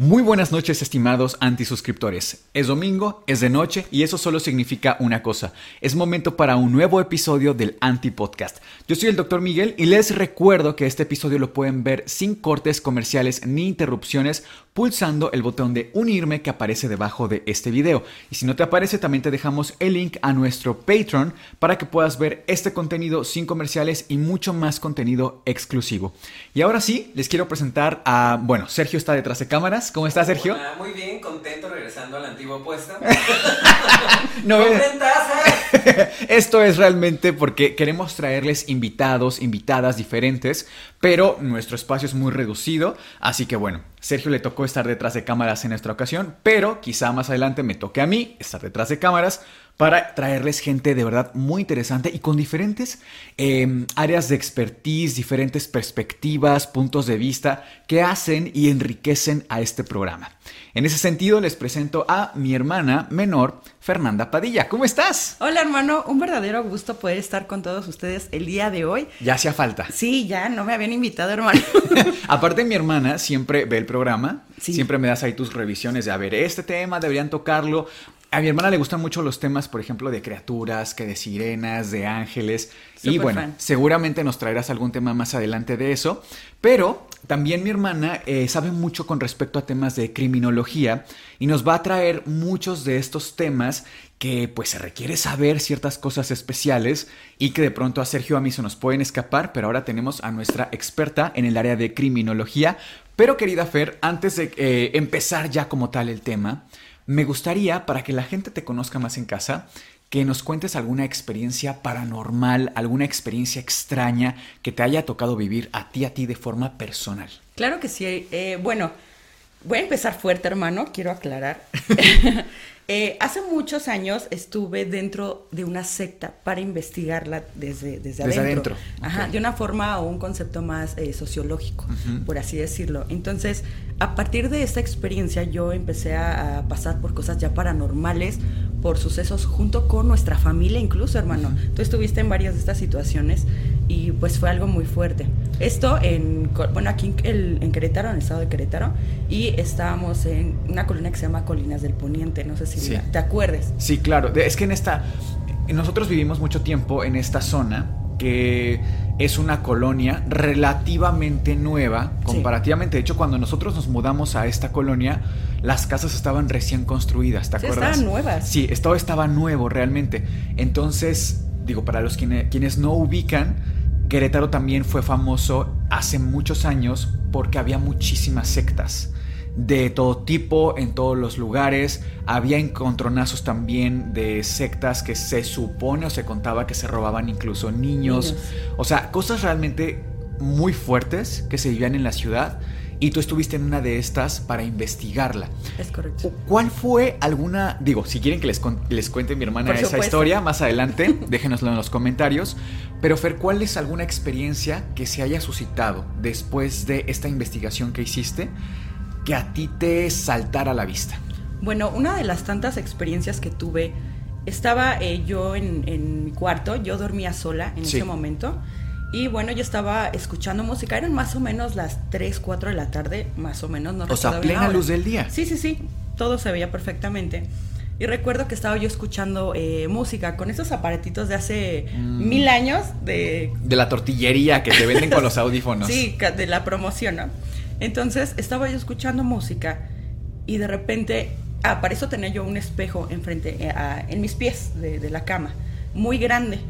Muy buenas noches, estimados antisuscriptores. Es domingo, es de noche y eso solo significa una cosa. Es momento para un nuevo episodio del Anti-Podcast. Yo soy el Dr. Miguel y les recuerdo que este episodio lo pueden ver sin cortes comerciales ni interrupciones pulsando el botón de unirme que aparece debajo de este video. Y si no te aparece, también te dejamos el link a nuestro Patreon para que puedas ver este contenido sin comerciales y mucho más contenido exclusivo. Y ahora sí, les quiero presentar a, bueno, Sergio está detrás de cámaras. ¿Cómo estás, Sergio? Hola, muy bien, contento regresando a la antigua puesta. no, ¡Contentaza! Esto es realmente porque queremos traerles invitados, invitadas diferentes, pero nuestro espacio es muy reducido, así que bueno, Sergio le tocó estar detrás de cámaras en esta ocasión, pero quizá más adelante me toque a mí estar detrás de cámaras para traerles gente de verdad muy interesante y con diferentes eh, áreas de expertise, diferentes perspectivas, puntos de vista que hacen y enriquecen a este programa. En ese sentido les presento a mi hermana menor, Fernanda Padilla. ¿Cómo estás? Hola hermano, un verdadero gusto poder estar con todos ustedes el día de hoy. Ya hacía falta. Sí, ya no me habían invitado hermano. Aparte mi hermana siempre ve el programa, sí. siempre me das ahí tus revisiones de, a ver, este tema deberían tocarlo. A mi hermana le gustan mucho los temas, por ejemplo, de criaturas, que de sirenas, de ángeles. Super y bueno, fan. seguramente nos traerás algún tema más adelante de eso. Pero también mi hermana eh, sabe mucho con respecto a temas de criminología y nos va a traer muchos de estos temas que pues se requiere saber ciertas cosas especiales y que de pronto a Sergio a mí se nos pueden escapar, pero ahora tenemos a nuestra experta en el área de criminología. Pero querida Fer, antes de eh, empezar ya como tal el tema, me gustaría, para que la gente te conozca más en casa, que nos cuentes alguna experiencia paranormal, alguna experiencia extraña que te haya tocado vivir a ti, a ti de forma personal. Claro que sí. eh, bueno, voy a empezar fuerte hermano, quiero aclarar. Eh, hace muchos años estuve dentro de una secta para investigarla desde, desde, Desde adentro. adentro, Ajá, ok. de una forma o un concepto más eh, sociológico, Ujú. por así decirlo. Entonces, a partir de esta experiencia, yo empecé a, a pasar por cosas ya paranormales, por sucesos junto con nuestra familia, incluso, hermano. Tú estuviste en varias de estas situaciones y pues fue algo muy fuerte. Esto en, bueno, aquí en, Querétaro, en el estado de Querétaro, y estábamos en una colonia que se llama Colinas del Poniente, no sé si Sí. te acuerdes. Sí, claro. Es que en esta. Nosotros vivimos mucho tiempo en esta zona que es una colonia relativamente nueva, Sí. comparativamente. De hecho, cuando nosotros nos mudamos a esta colonia, las casas estaban recién construidas, ¿te Sí, acuerdas? estaban nuevas. Sí, esto estaba nuevo realmente. Entonces, digo, para los quienes, quienes no ubican, Querétaro también fue famoso hace muchos años porque había muchísimas sectas de todo tipo, en todos los lugares. Había encontronazos también de sectas que se supone o se contaba que se robaban incluso niños. Niños. O sea, cosas realmente muy fuertes que se vivían en la ciudad. Y tú estuviste en una de estas para investigarla. Es correcto. ¿Cuál fue alguna, digo, si quieren que les, les cuente mi hermana Por esa supuesto. historia más adelante, déjenoslo en los comentarios. Pero Fer, ¿cuál es alguna experiencia que se haya suscitado después de esta investigación que hiciste que a ti te saltara a la vista? Bueno, una de las tantas experiencias que tuve, estaba eh, yo en, en mi cuarto, yo dormía sola en Sí. ese momento. Y bueno, yo estaba escuchando música, eran más o menos las 3, 4 de la tarde, más o menos, no O sea, plena luz del día. Sí, sí, sí, todo se veía perfectamente. Y recuerdo que estaba yo escuchando eh, música con esos aparatitos de hace Mm. mil años de De la tortillería que te venden con los audífonos. Sí, de la promoción, ¿no? Entonces estaba yo escuchando música y de repente, ah, para eso tenía yo un espejo enfrente, eh, a- en mis pies de, de la cama, muy grande.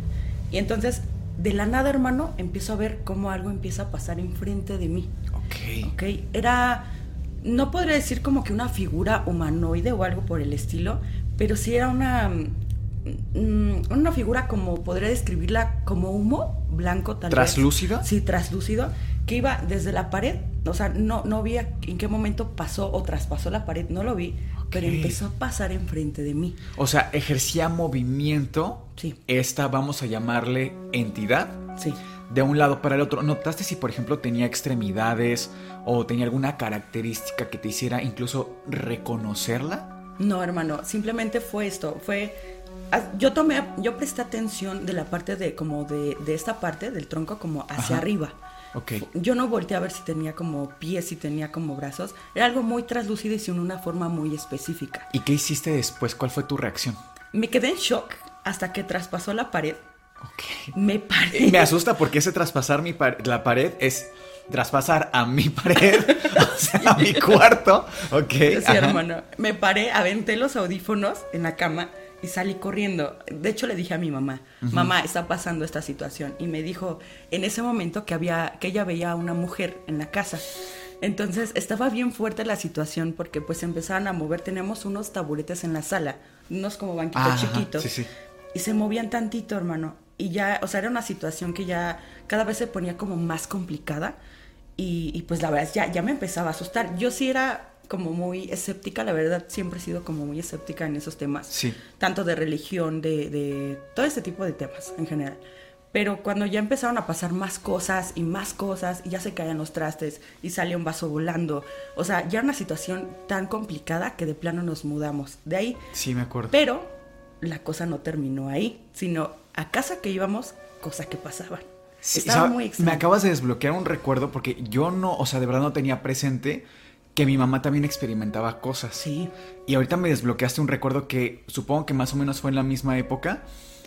Y entonces, de la nada, hermano, empiezo a ver cómo algo empieza a pasar enfrente de mí. Ok. ¿ok? Era, no podría decir como que una figura humanoide o algo por el estilo, pero sí era una, mm, una figura como, podría describirla como humo blanco tal ¿Traslúcido? vez. Sí, traslúcido, que iba desde la pared, o sea, no, no vi en qué momento pasó o traspasó la pared, no lo vi, pero empezó a pasar enfrente de mí. O sea, ejercía movimiento. Sí. Esta, vamos a llamarle entidad. Sí. De un lado para el otro. ¿Notaste si, por ejemplo, tenía extremidades o tenía alguna característica que te hiciera incluso reconocerla? No, hermano, simplemente fue esto, fue ah, yo tomé, yo presté atención de la parte de como de, de esta parte del tronco como hacia Ajá. arriba. Ok. Yo no volteé a ver si tenía como pies, si tenía como brazos. Era algo muy translúcido y sin una forma muy específica. ¿Y qué hiciste después? ¿Cuál fue tu reacción? Me quedé en shock hasta que traspasó la pared. Ok. Me paré. Me asusta porque ese traspasar mi par- la pared es traspasar a mi pared, o sea, a mi cuarto. Ok. Sí, ajá. hermano. Me paré, aventé los audífonos en la cama y salí corriendo. De hecho, le dije a mi mamá, mamá, está pasando esta situación. Y me dijo en ese momento que había, que ella veía a una mujer en la casa. Entonces estaba bien fuerte la situación porque pues empezaban a mover. Teníamos unos taburetes en la sala, unos como banquitos Ah, chiquitos. sí, sí. Y se movían tantito, hermano. Y ya, o sea, era una situación que ya cada vez se ponía como más complicada. Y, y, pues la verdad, ya, ya me empezaba a asustar. Yo sí era como muy escéptica, la verdad, siempre he sido como muy escéptica en esos temas. Sí. Tanto de religión, de, de todo ese tipo de temas en general. Pero cuando ya empezaron a pasar más cosas y más cosas, y ya se caían los trastes y salía un vaso volando. O sea, ya era una situación tan complicada que de plano nos mudamos. De ahí Sí, me acuerdo. pero la cosa no terminó ahí, sino a casa que íbamos, cosas que pasaban. Sí, Estaba ¿sabe? muy extraño. Me acabas de desbloquear un recuerdo porque yo no, o sea, de verdad no tenía presente que mi mamá también experimentaba cosas. Sí, Y ahorita me desbloqueaste un recuerdo que supongo que más o menos fue en la misma época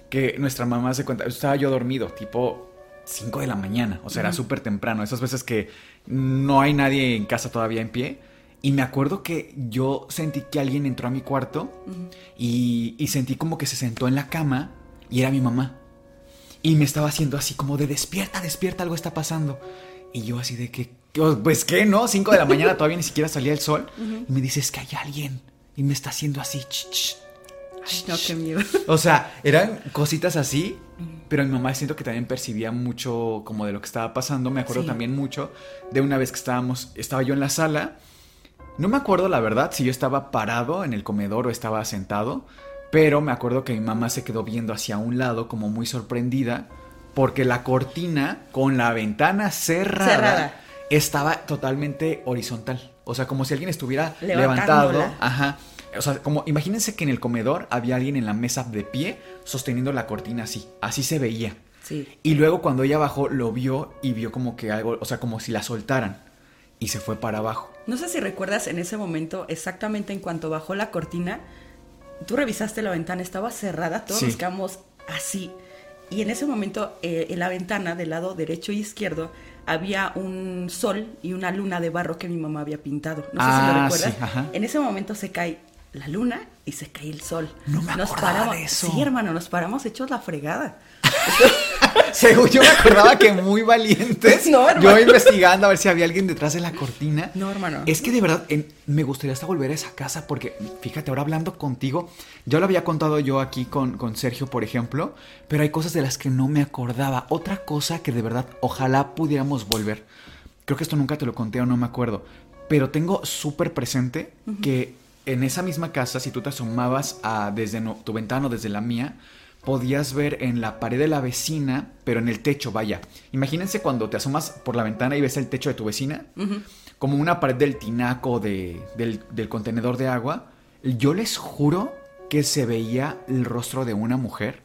que nuestra mamá se cuenta. Estaba yo dormido, tipo 5 de la mañana, o sea, era súper temprano. Esas veces que no hay nadie en casa todavía en pie. Y me acuerdo que yo sentí que alguien entró a mi cuarto y, y sentí como que se sentó en la cama y era mi mamá. Y me estaba haciendo así como de despierta, despierta, algo está pasando. Y yo así de que, pues qué, ¿no? 5 de la mañana todavía ni siquiera salía el sol. Y me dice, es que hay alguien. Y me está haciendo así. ch, ch, Ay, no, qué miedo. o sea, eran cositas así, pero mi mamá siento que también percibía mucho como de lo que estaba pasando. Me acuerdo Sí. también mucho de una vez que estábamos, estaba yo en la sala. No me acuerdo la verdad si yo estaba parado en el comedor o estaba sentado, pero me acuerdo que mi mamá se quedó viendo hacia un lado como muy sorprendida porque la cortina con la ventana cerrada, Cerrada. Estaba totalmente horizontal. O sea, como si alguien estuviera levantado. Ajá. O sea, como imagínense que en el comedor había alguien en la mesa de pie sosteniendo la cortina así. Así se veía. Sí. Y luego cuando ella bajó lo vio y vio como que algo, o sea, como si la soltaran. Y se fue para abajo. No sé si recuerdas en ese momento, exactamente en cuanto bajó la cortina, tú revisaste la ventana, estaba cerrada, todos Sí. nos quedamos así. Y en ese momento, eh, en la ventana del lado derecho y izquierdo, había un sol y una luna de barro que mi mamá había pintado. No sé si Ah, lo recuerdas. sí, ajá. En ese momento se cae la luna y se cae el sol. No me nos paramos, de eso. Sí, hermano, nos paramos hechos la fregada. Según yo me acordaba que muy valientes. No, hermano. Yo investigando a ver si había alguien detrás de la cortina. No, hermano. Es que de verdad en- me gustaría hasta volver a esa casa porque, fíjate, ahora hablando contigo, ya lo había contado yo aquí con, con Sergio, por ejemplo, pero hay cosas de las que no me acordaba. Otra cosa que de verdad ojalá pudiéramos volver. Creo que esto nunca te lo conté o no me acuerdo, pero tengo súper presente que en esa misma casa, si tú te asomabas a, desde no- tu ventana o desde la mía, podías ver en la pared de la vecina, pero en el techo, vaya. Imagínense cuando te asomas por la ventana y ves el techo de tu vecina, como una pared del tinaco de- del, del contenedor de agua. Yo les juro que se veía el rostro de una mujer,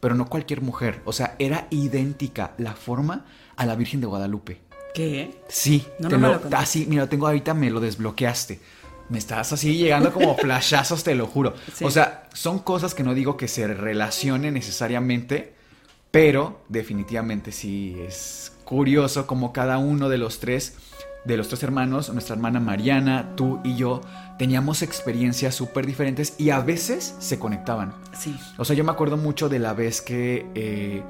pero no cualquier mujer. O sea, era idéntica la forma a la Virgen de Guadalupe. ¿Qué? Sí, No, te no me lo, lo así, mira, lo tengo ahorita, me lo desbloqueaste. Me estás así llegando como flashazos, te lo juro. Sí. O sea, son cosas que no digo que se relacionen necesariamente, pero definitivamente sí es curioso como cada uno de los tres, de los tres hermanos, nuestra hermana Mariana, tú y yo, teníamos experiencias súper diferentes y a veces se conectaban. Sí. O sea, yo me acuerdo mucho de la vez que eh,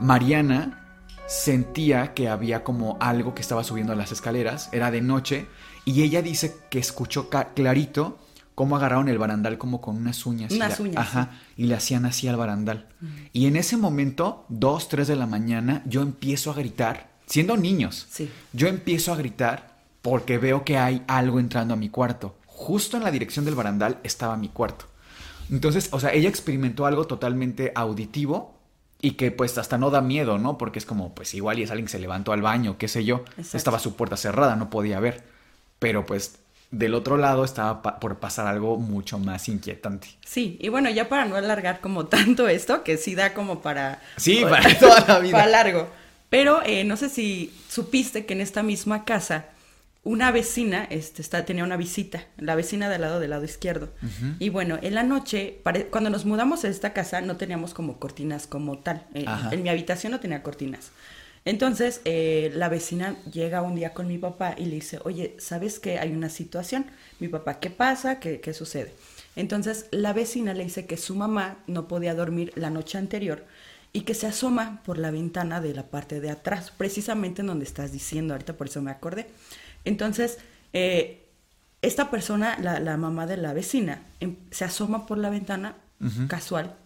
Mariana sentía que había como algo que estaba subiendo a las escaleras, era de noche, y ella dice que escuchó clarito cómo agarraron el barandal como con unas uñas. Unas y la- uñas, Ajá, y le hacían así al barandal. Y en ese momento, dos, tres de la mañana, yo empiezo a gritar, siendo niños. Sí. Yo empiezo a gritar porque veo que hay algo entrando a mi cuarto. Justo en la dirección del barandal estaba mi cuarto. Entonces, o sea, ella experimentó algo totalmente auditivo y que pues hasta no da miedo, ¿no? Porque es como, pues igual y es alguien que se levantó al baño, qué sé yo. Exacto. Estaba su puerta cerrada, no podía ver. Pero pues del otro lado estaba pa- por pasar algo mucho más inquietante. Sí, y bueno, ya para no alargar como tanto esto, que sí da como para... Sí, para toda la vida. Para largo. Pero eh, no sé si supiste que en esta misma casa una vecina este, está, tenía una visita, la vecina del lado del lado izquierdo. Y bueno, en la noche, cuando nos mudamos a esta casa, no teníamos como cortinas como tal. Eh, en mi habitación no tenía cortinas. Entonces, eh, la vecina llega un día con mi papá y le dice, oye, ¿sabes que hay una situación? Mi papá, ¿qué pasa? ¿Qué, qué sucede? Entonces, la vecina le dice que su mamá no podía dormir la noche anterior y que se asoma por la ventana de la parte de atrás, precisamente en donde estás diciendo, ahorita por eso me acordé. Entonces, eh, esta persona, la, la mamá de la vecina, em- se asoma por la ventana, casual,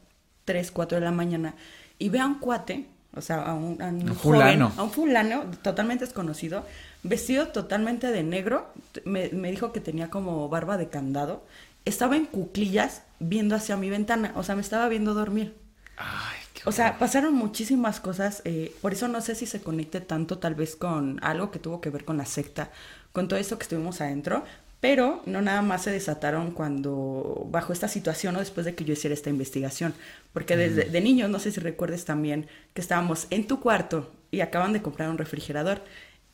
3, 4 de la mañana, y ve a un cuate, o sea, a un, a un Un joven, fulano. a un fulano totalmente desconocido, vestido totalmente de negro, me, me dijo que tenía como barba de candado, estaba en cuclillas viendo hacia mi ventana, o sea, me estaba viendo dormir. Ay, qué O sea, horror. pasaron muchísimas cosas, eh, por eso no sé si se conecte tanto tal vez con algo que tuvo que ver con la secta, con todo esto que estuvimos adentro, pero no nada más se desataron cuando, bajo esta situación o después de que yo hiciera esta investigación, porque desde de niños, no sé si recuerdes también que estábamos en tu cuarto y acaban de comprar un refrigerador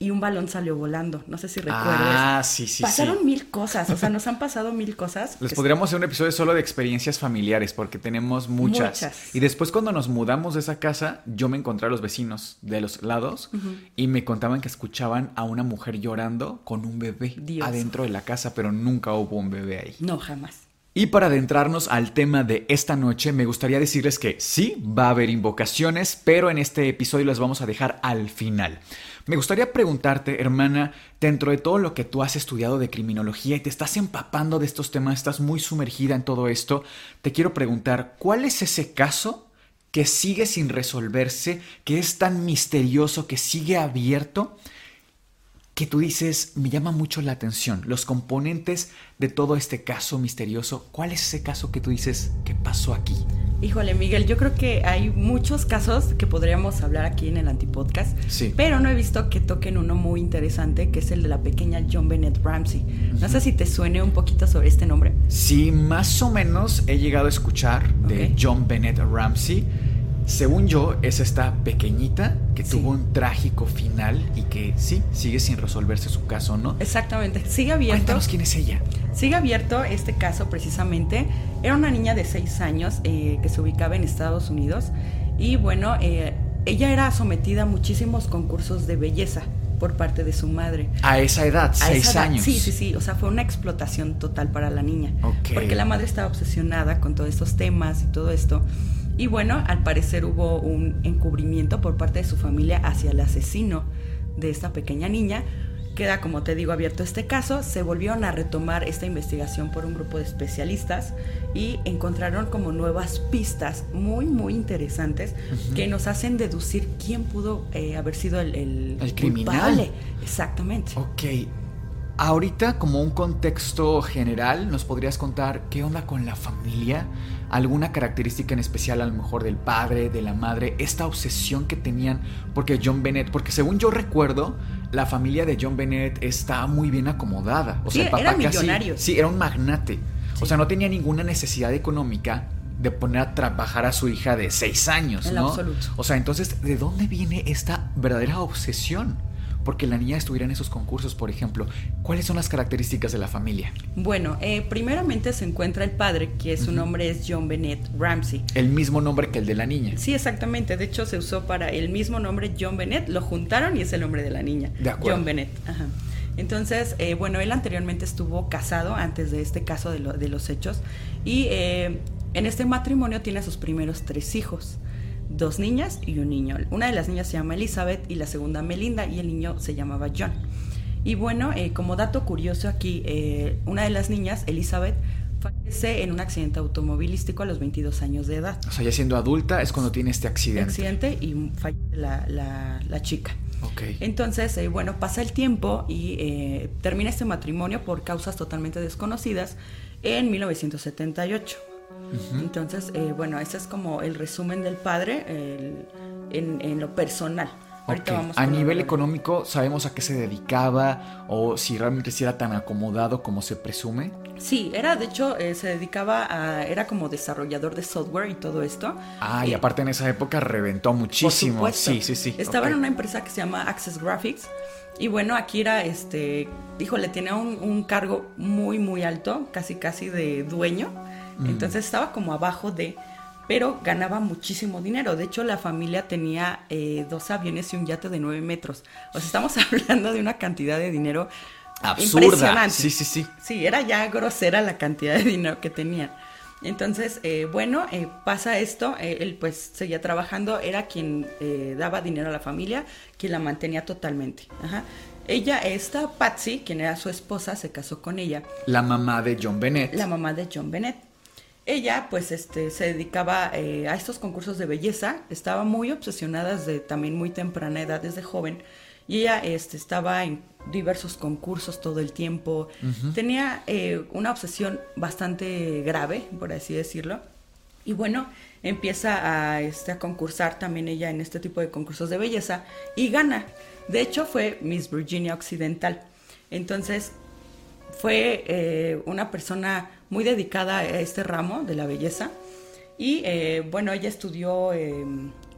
y un balón salió volando, no sé si recuerdes. Ah, sí, sí, Pasaron sí. mil cosas, o sea, nos han pasado mil cosas. Les podríamos hacer un episodio solo de experiencias familiares porque tenemos muchas. Muchas. Y después cuando nos mudamos de esa casa, yo me encontré a los vecinos de los lados y me contaban que escuchaban a una mujer llorando con un bebé Dios. adentro de la casa, pero nunca hubo un bebé ahí. No, jamás. Y para adentrarnos al tema de esta noche, me gustaría decirles que sí, va a haber invocaciones, pero en este episodio las vamos a dejar al final. Me gustaría preguntarte, hermana, dentro de todo lo que tú has estudiado de criminología y te estás empapando de estos temas, estás muy sumergida en todo esto, te quiero preguntar, ¿cuál es ese caso que sigue sin resolverse, que es tan misterioso, que sigue abierto? que tú dices, me llama mucho la atención, los componentes de todo este caso misterioso, ¿cuál es ese caso que tú dices, ¿qué pasó aquí? Híjole, Miguel, yo creo que hay muchos casos que podríamos hablar aquí en el Antipodcast, Sí. pero no he visto que toquen uno muy interesante, que es el de la pequeña John Bennett Ramsey. No sé si te suene un poquito sobre este nombre. Sí, más o menos he llegado a escuchar de. John Bennett Ramsey. Según yo, es esta pequeñita que Sí. tuvo un trágico final y que sí, sigue sin resolverse su caso, ¿no? Exactamente, sigue abierto. Cuéntanos quién es ella. Sigue abierto este caso precisamente. Era una niña de 6 años eh, que se ubicaba en Estados Unidos y bueno, eh, ella era sometida a muchísimos concursos de belleza por parte de su madre. A esa edad, A seis esa edad, años. Sí, sí, sí. O sea, fue una explotación total para la niña. Ok. Porque la madre estaba obsesionada con todos estos temas y todo esto. Y bueno, al parecer hubo un encubrimiento por parte de su familia hacia el asesino de esta pequeña niña. Queda, como te digo, abierto este caso. Se volvieron a retomar esta investigación por un grupo de especialistas y encontraron como nuevas pistas muy, muy interesantes que nos hacen deducir quién pudo eh, haber sido el, el, El criminal. culpable. Exactamente. Ok. Ahorita, como un contexto general, ¿nos podrías contar qué onda con la familia? ¿Alguna característica en especial a lo mejor del padre, de la madre? Esta obsesión que tenían porque John Bennett, porque según yo recuerdo, la familia de John Bennett está muy bien acomodada. O Sí, sea, el papá eran casi- millonarios. Sí, era un magnate. O sea, no tenía ninguna necesidad económica de poner a trabajar a su hija de seis años, En ¿no? absoluto. O sea, entonces, ¿de dónde viene esta verdadera obsesión? Porque la niña estuviera en esos concursos, por ejemplo. ¿Cuáles son las características de la familia? Bueno, eh, primeramente se encuentra el padre, que su nombre es John Bennett Ramsey. El mismo nombre que el de la niña. Sí, exactamente. De hecho, se usó para el mismo nombre John Bennett, lo juntaron y es el nombre de la niña. De acuerdo. John Bennett. Ajá. Entonces, eh, bueno, él anteriormente estuvo casado antes de este caso de, lo- de los hechos y eh, en este matrimonio tiene a sus primeros tres hijos. Dos niñas y un niño. Una de las niñas se llama Elizabeth y la segunda Melinda y el niño se llamaba John. Y bueno, eh, como dato curioso aquí, eh, una de las niñas, Elizabeth, fallece en un accidente automovilístico a los 22 años de edad. O sea, ya siendo adulta es cuando tiene este accidente. Accidente y fallece la, la, la chica. Ok. Entonces, eh, bueno, pasa el tiempo y eh, termina este matrimonio por causas totalmente desconocidas en 1978. Entonces, eh, bueno, ese es como el resumen del padre el- en, en lo personal. Ahorita Ok. vamos A lo nivel económico, ¿sabemos a qué se dedicaba? O si realmente sí era tan acomodado como se presume. Sí, era, de hecho, eh, se dedicaba a, era como desarrollador de software y todo esto. Ah, y Eh, aparte en esa época reventó muchísimo. Sí, sí, sí. Estaba en una empresa que se llama Access Graphics. Y bueno, aquí era, este, híjole, tenía un, un cargo muy, muy alto, casi, casi de dueño. Mm. Entonces estaba como abajo de, pero ganaba muchísimo dinero. De hecho, la familia tenía eh, dos aviones y un yate de 9 metros. O sea, estamos hablando de una cantidad de dinero Absurda. impresionante. Sí, sí, sí. Sí, era ya grosera la cantidad de dinero que tenía. Entonces, eh, bueno, eh, pasa esto, eh, él pues seguía trabajando, era quien eh, daba dinero a la familia, quien la mantenía totalmente. Ajá. Ella, esta Patsy, quien era su esposa, se casó con ella, La mamá de John Bennett. la mamá de John Bennett. Ella, pues, este, se dedicaba eh, a estos concursos de belleza, estaba muy obsesionada desde también muy temprana edad, desde joven, y ella este, estaba en diversos concursos todo el tiempo. Tenía eh, una obsesión bastante grave, por así decirlo. Y bueno, empieza a, este, a concursar también ella en este tipo de concursos de belleza y gana. De hecho, fue Miss Virginia Occidental. Entonces, fue eh, una persona muy dedicada a este ramo de la belleza. Y eh, bueno, ella estudió eh,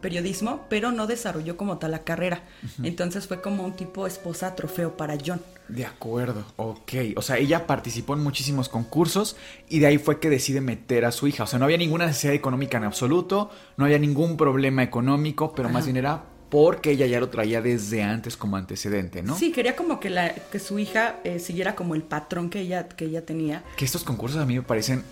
periodismo, pero no desarrolló como tal la carrera. Entonces fue como un tipo esposa trofeo para John. De acuerdo, ok. O sea, ella participó en muchísimos concursos y de ahí fue que decide meter a su hija. O sea, no había ninguna necesidad económica en absoluto, no había ningún problema económico, pero más bien era porque ella ya lo traía desde antes como antecedente, ¿no? Sí, quería como que, la, que su hija eh, siguiera como el patrón que ella, que ella tenía. Que estos concursos a mí me parecen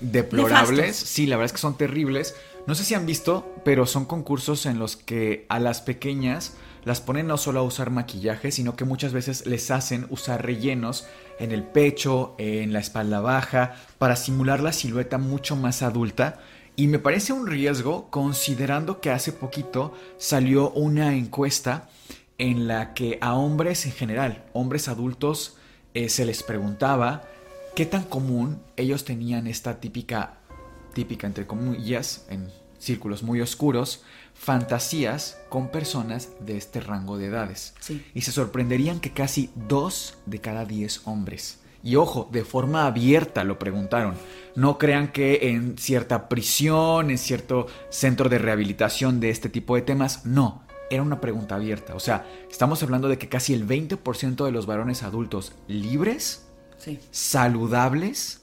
deplorables. Nefastos. Sí, la verdad es que son terribles. No sé si han visto, pero son concursos en los que a las pequeñas las ponen no solo a usar maquillaje, sino que muchas veces les hacen usar rellenos en el pecho, en la espalda baja, para simular la silueta mucho más adulta. Y me parece un riesgo considerando que hace poquito salió una encuesta en la que a hombres en general, hombres adultos, eh, se les preguntaba qué tan común ellos tenían esta típica, típica entre comillas, en círculos muy oscuros, fantasías con personas de este rango de edades. Sí. Y se sorprenderían que casi dos de cada diez hombres. Y ojo, de forma abierta lo preguntaron. No crean que en cierta prisión, en cierto centro de rehabilitación de este tipo de temas, no. Era una pregunta abierta. O sea, estamos hablando de que casi el 20% de los varones adultos libres Sí. saludables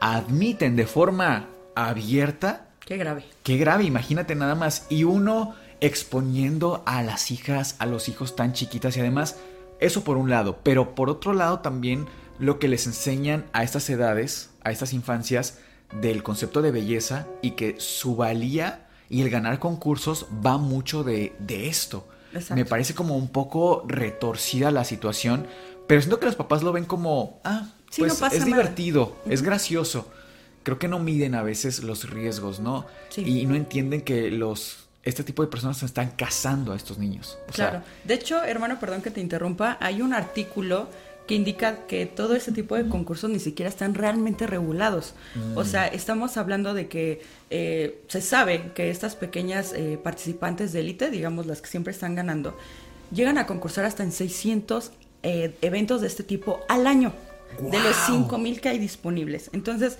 admiten de forma abierta, Qué grave. qué grave, imagínate nada más, y uno exponiendo a las hijas, a los hijos tan chiquitas y además, eso por un lado, pero por otro lado también lo que les enseñan a estas edades, a estas infancias, del concepto de belleza y que su valía y el ganar concursos va mucho de, de esto. Exacto. Me parece como un poco retorcida la situación, pero siento que los papás lo ven como, ah, Sí, pues no pasa es divertido, es gracioso. Creo que no miden a veces los riesgos, ¿no? Sí. Y no entienden que los este tipo de personas se están casando a estos niños. O sea, Claro. De hecho, hermano, perdón que te interrumpa, hay un artículo que indica que todo ese tipo de concursos ni siquiera están realmente regulados. Mm. O sea, estamos hablando de que eh, se sabe que estas pequeñas eh, participantes de élite, digamos las que siempre están ganando, llegan a concursar hasta en 600 eh, eventos de este tipo al año, de los ¡Guau! 5000 que hay disponibles. Entonces,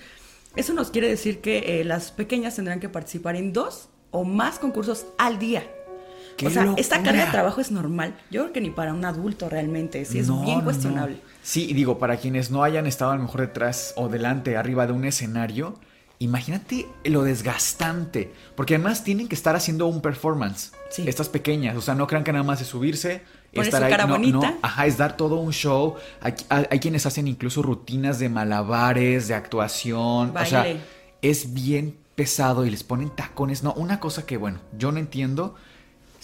eso nos quiere decir que eh, las pequeñas tendrán que participar en dos o más concursos al día. ¡Qué o sea, esta carga de trabajo es normal. Yo creo que ni para un adulto realmente, sí es no, bien cuestionable. no. Sí, y digo, para quienes no hayan estado a lo mejor detrás o delante, arriba de un escenario, imagínate lo desgastante. Porque además tienen que estar haciendo un performance. Sí. Estas pequeñas. O sea, no crean que nada más es subirse. Poner estar su ahí. cara no, bonita. no. Ajá, es dar todo un show. Hay, hay- hay quienes hacen incluso rutinas de malabares, de actuación. O sea, es bien pesado y les ponen tacones. No, una cosa que, bueno, yo no entiendo.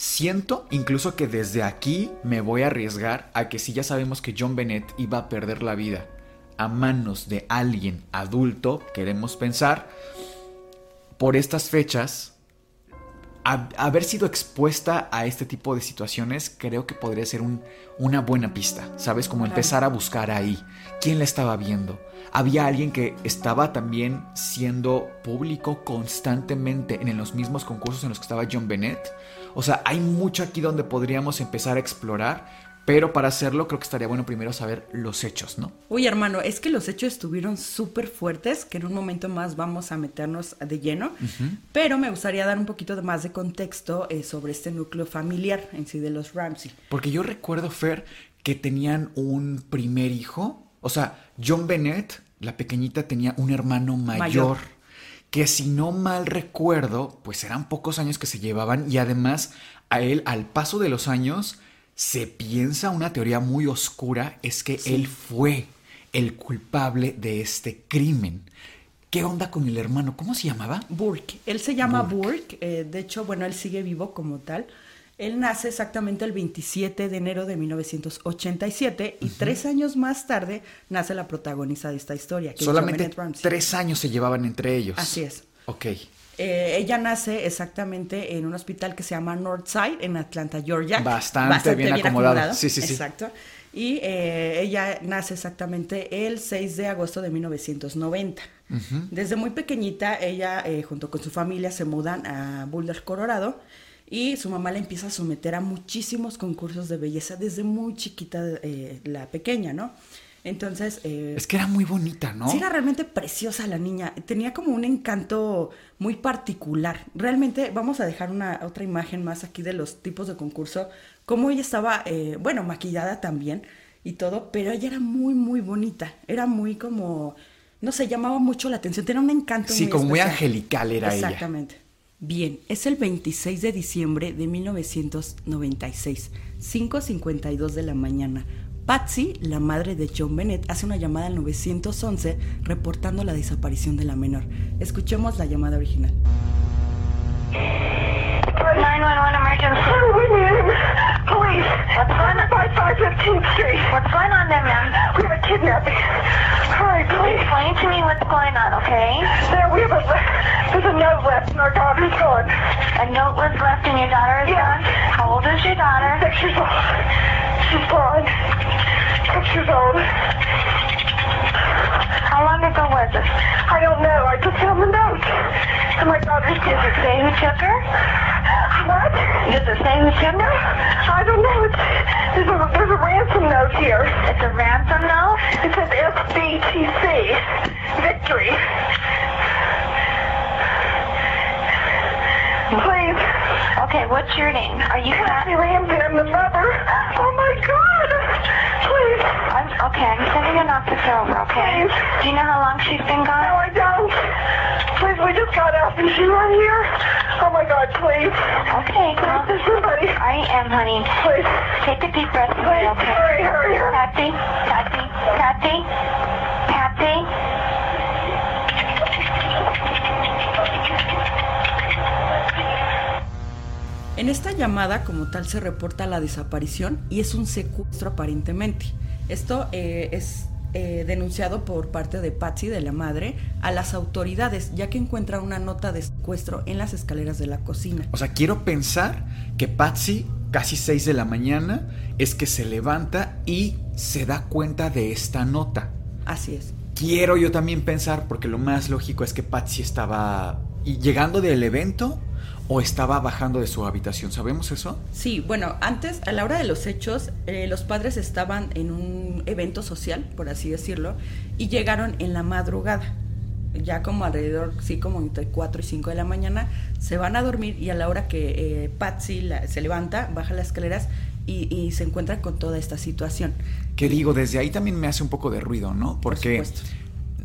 Siento incluso que desde aquí me voy a arriesgar a que si ya sabemos que John Bennett iba a perder la vida a manos de alguien adulto, queremos pensar, por estas fechas, haber sido expuesta a este tipo de situaciones creo que podría ser una buena pista, ¿sabes? Como empezar a buscar ahí. ¿Quién la estaba viendo? Había alguien que estaba también siendo público constantemente en los mismos concursos en los que estaba John Bennett. O sea, hay mucho aquí donde podríamos empezar a explorar pero para hacerlo creo que estaría bueno primero saber los hechos, ¿no? Uy, hermano, es que los hechos estuvieron súper fuertes, que en un momento más vamos a meternos de lleno, pero me gustaría dar un poquito más de contexto eh, sobre este núcleo familiar en sí de los Ramsey. Porque yo recuerdo, Fer, que tenían un primer hijo, o sea, John Bennett, la pequeñita, tenía un hermano mayor. Que si no mal recuerdo, pues eran pocos años que se llevaban y además a él, al paso de los años, se piensa una teoría muy oscura es que él fue el culpable de este crimen. ¿Qué onda con el hermano? ¿Cómo se llamaba? Burke. Él se llama Burke. Eh, de hecho, bueno, él sigue vivo como tal. Él nace exactamente el 27 de enero de 1987 y tres años más tarde nace la protagonista de esta historia. Que Solamente tres años se llevaban entre ellos. Así es. Ok. Eh, ella nace exactamente en un hospital que se llama Northside, en Atlanta, Georgia. Bastante, bien, acomodado. Sí, sí, sí. Exacto. Y eh, ella nace exactamente el 6 de agosto de 1990. Desde muy pequeñita, ella eh, junto con su familia se mudan a Boulder, Colorado. Y su mamá la empieza a someter a muchísimos concursos de belleza desde muy chiquita, la pequeña, ¿no? Entonces... Eh, es que era muy bonita, ¿no? Sí, era realmente preciosa la niña. Tenía como un encanto muy particular. Realmente vamos a dejar una otra imagen más aquí de los tipos de concurso. Cómo ella estaba, eh, bueno, maquillada también y todo, pero ella era muy, muy bonita. Era muy como, no sé, llamaba mucho la atención. Tenía un encanto sí, como muy angelical era ella. Exactamente. Bien, es el 26 de diciembre de 1996, 5.52 de la mañana. Patsy, la madre de John Bennett, hace una llamada al 911 reportando la desaparición de la menor. Escuchemos la llamada original. 911 emergency. Police. What's going on? 5515th Street. What's going on there, ma'am? We have a kidnapping. Hurry, please. Explain to me what's going on, okay? There, we have a, there's a note left and our daughter's gone. A note was left and your daughter is yeah. gone? How old is your daughter? Six years old. She's gone. Six years old. How long ago was this? I don't know. I just found the note. And my daughter's Does it say who took her? What? Does it say who took her? I don't know. It's, there's, a, there's a ransom note here. It's a ransom note? It says FBTC. Victory. Please. Okay, what's your name? Are you Kathy Ramsey, I'm the mother. Oh my God. Please. I'm, okay, I'm sending an officer over, okay? Please. Do you know how long she's been gone? No, I don't. Please, we just got out. Is she right here? Oh my God, please. Okay, girl. Please, somebody. I am, honey. Please. Take a deep breath. Please, okay? hurry, hurry, hurry. Kathy, Kathy, Kathy. En esta llamada como tal se reporta la desaparición y es un secuestro aparentemente. Esto eh, es eh, denunciado por parte de Patsy, de la madre, a las autoridades, ya que encuentra una nota de secuestro en las escaleras de la cocina. O sea, quiero pensar que Patsy, casi 6 de la mañana, es que se levanta y se da cuenta de esta nota. Así es. Quiero yo también pensar, porque lo más lógico es que Patsy estaba llegando del evento o estaba bajando de su habitación. ¿Sabemos eso? Sí, bueno, antes, a la hora de los hechos, eh, los padres estaban en un evento social, por así decirlo, y llegaron en la madrugada. Ya como alrededor, sí, como entre 4 y 5 de la mañana, se van a dormir y a la hora que eh, Patsy la- se levanta, baja las escaleras y, y se encuentra con toda esta situación. Que digo, desde ahí también me hace un poco de ruido, ¿no? Porque supuesto.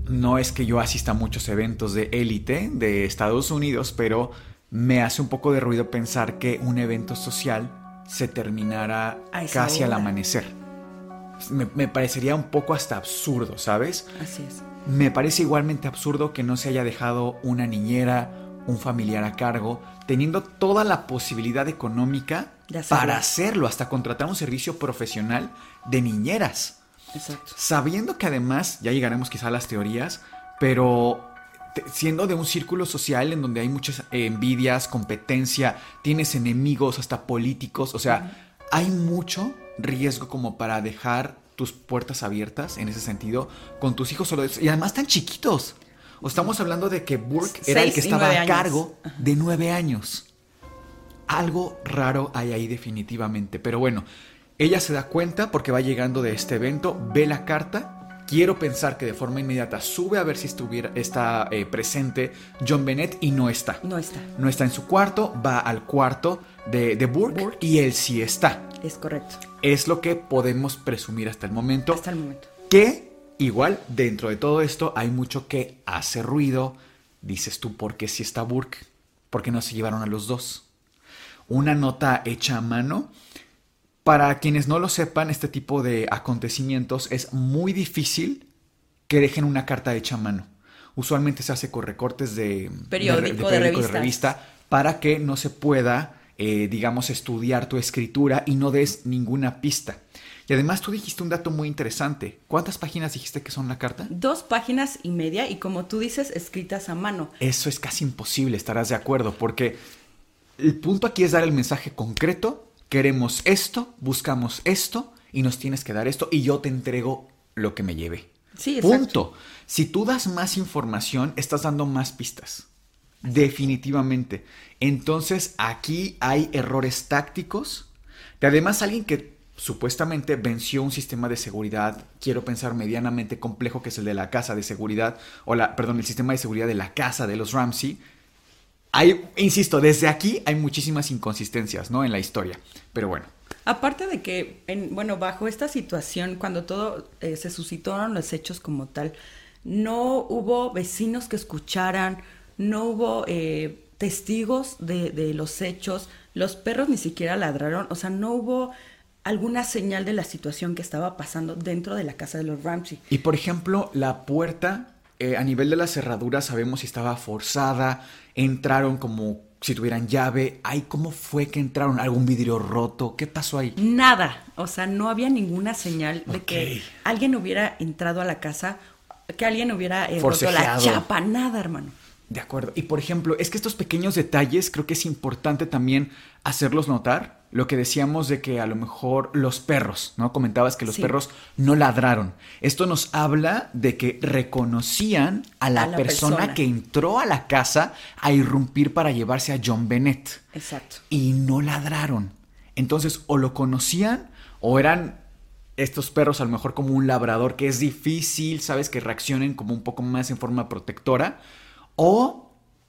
no es que yo asista a muchos eventos de élite de Estados Unidos, pero me hace un poco de ruido pensar que un evento social se terminara casi al amanecer. Me, me parecería un poco hasta absurdo, ¿sabes? Así es. Me parece igualmente absurdo que no se haya dejado una niñera, un familiar a cargo, teniendo toda la posibilidad económica hacerlo. para hacerlo, hasta contratar un servicio profesional de niñeras. Exacto. Sabiendo que además, ya llegaremos quizá a las teorías, pero siendo de un círculo social en donde hay muchas eh, envidias, competencia, tienes enemigos, hasta políticos, o sea, hay mucho riesgo como para dejar tus puertas abiertas en ese sentido con tus hijos solo y además tan chiquitos. O estamos hablando de que Burke era el que estaba a años. cargo de nueve años. Algo raro hay ahí definitivamente. Pero bueno, ella se da cuenta porque va llegando de este evento, ve la carta. Quiero pensar que de forma inmediata sube a ver si estuviera, está eh, presente John Bennett y no está. No está. No está en su cuarto, va al cuarto de, de Burke, Burke. y él sí está. Es correcto. Es lo que podemos presumir hasta el momento. Hasta el momento. Que igual dentro de todo esto hay mucho que hace ruido. Dices tú, ¿por qué si está Burke? ¿Por qué no se llevaron a los dos? Una nota hecha a mano. Para quienes no lo sepan, este tipo de acontecimientos es muy difícil que dejen una carta hecha a mano. Usualmente se hace con recortes de Periódico, de periódico, revista para que no se pueda, eh, digamos, estudiar tu escritura y no des ninguna pista. Y además tú dijiste un dato muy interesante. ¿Cuántas páginas dijiste que son la carta? Dos páginas y media y como tú dices, escritas a mano. Eso es casi imposible, estarás de acuerdo, porque el punto aquí es dar el mensaje concreto. Queremos esto, buscamos esto y nos tienes que dar esto y yo te entrego lo que me lleve. Sí, exacto. Punto. Si tú das más información, estás dando más pistas. Definitivamente. Entonces aquí hay errores tácticos. Además alguien que supuestamente venció un sistema de seguridad, quiero pensar medianamente complejo, que es el de la casa de seguridad, o la, perdón, el sistema de seguridad de la casa de los Ramsey. Hay, insisto, desde aquí hay muchísimas inconsistencias, ¿no? En la historia. Pero bueno. Aparte de que, en- bueno, bajo esta situación, cuando todo eh, se suscitaron los hechos como tal, no hubo vecinos que escucharan, no hubo eh, testigos de, de los hechos, los perros ni siquiera ladraron, o sea, no hubo alguna señal de la situación que estaba pasando dentro de la casa de los Ramsey. Y por ejemplo, la puerta, eh, a nivel de la cerradura, sabemos si estaba forzada, entraron como si tuvieran llave. Ay, ¿cómo fue que entraron? ¿Algún vidrio roto? ¿Qué pasó ahí? Nada, o sea, no había ninguna señal de que alguien hubiera entrado a la casa, que alguien hubiera eh, roto la chapa, nada, hermano. De acuerdo. Y por ejemplo, es que estos pequeños detalles creo que es importante también hacerlos notar. Lo que decíamos de que a lo mejor los perros, ¿no? Comentabas que los Sí. perros no ladraron. Esto nos habla de que reconocían a la, A la persona, persona. que entró a la casa a irrumpir para llevarse a John Bennett. Exacto. y no ladraron. Entonces, o lo conocían o eran estos perros a lo mejor como un labrador que es difícil, sabes, que reaccionen como un poco más en forma protectora, o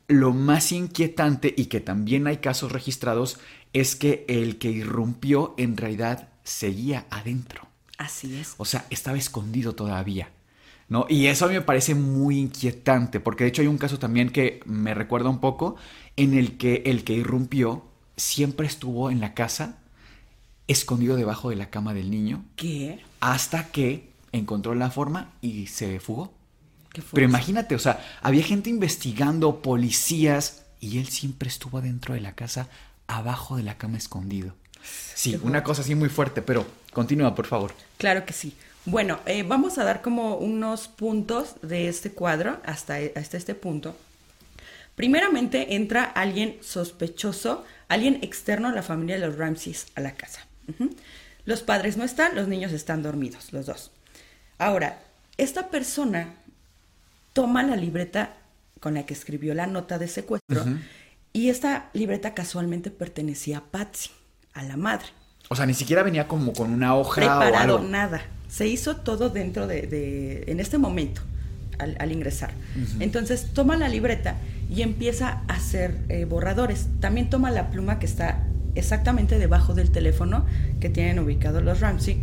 lo más inquietante y que también hay casos registrados es que el que irrumpió en realidad seguía adentro. Así es. O sea, estaba escondido todavía. ¿No? Y eso a mí me parece muy inquietante, porque de hecho hay un caso también que me recuerda un poco, en el que el que irrumpió siempre estuvo en la casa, escondido debajo de la cama del niño, ¿Qué? hasta que encontró la forma y se fugó. Pero imagínate, o sea, había gente investigando, policías, y él siempre estuvo dentro de la casa, abajo de la cama escondido. Sí, una cosa así muy fuerte, pero continúa, por favor. Claro que sí. Bueno, eh, vamos a dar como unos puntos de este cuadro hasta, hasta este punto. Primeramente entra alguien sospechoso, alguien externo a la familia de los Ramses a la casa. Los padres no están, los niños están dormidos, los dos. Ahora, esta persona toma la libreta con la que escribió la nota de secuestro y esta libreta casualmente pertenecía a Patsy, a la madre O sea, ni siquiera venía como con una hoja o preparado, algo. nada. Se hizo todo dentro de, de- en este momento, al, al ingresar. Entonces toma la libreta y empieza a hacer eh, borradores. También toma la pluma que está exactamente debajo del teléfono que tienen ubicado los Ramsey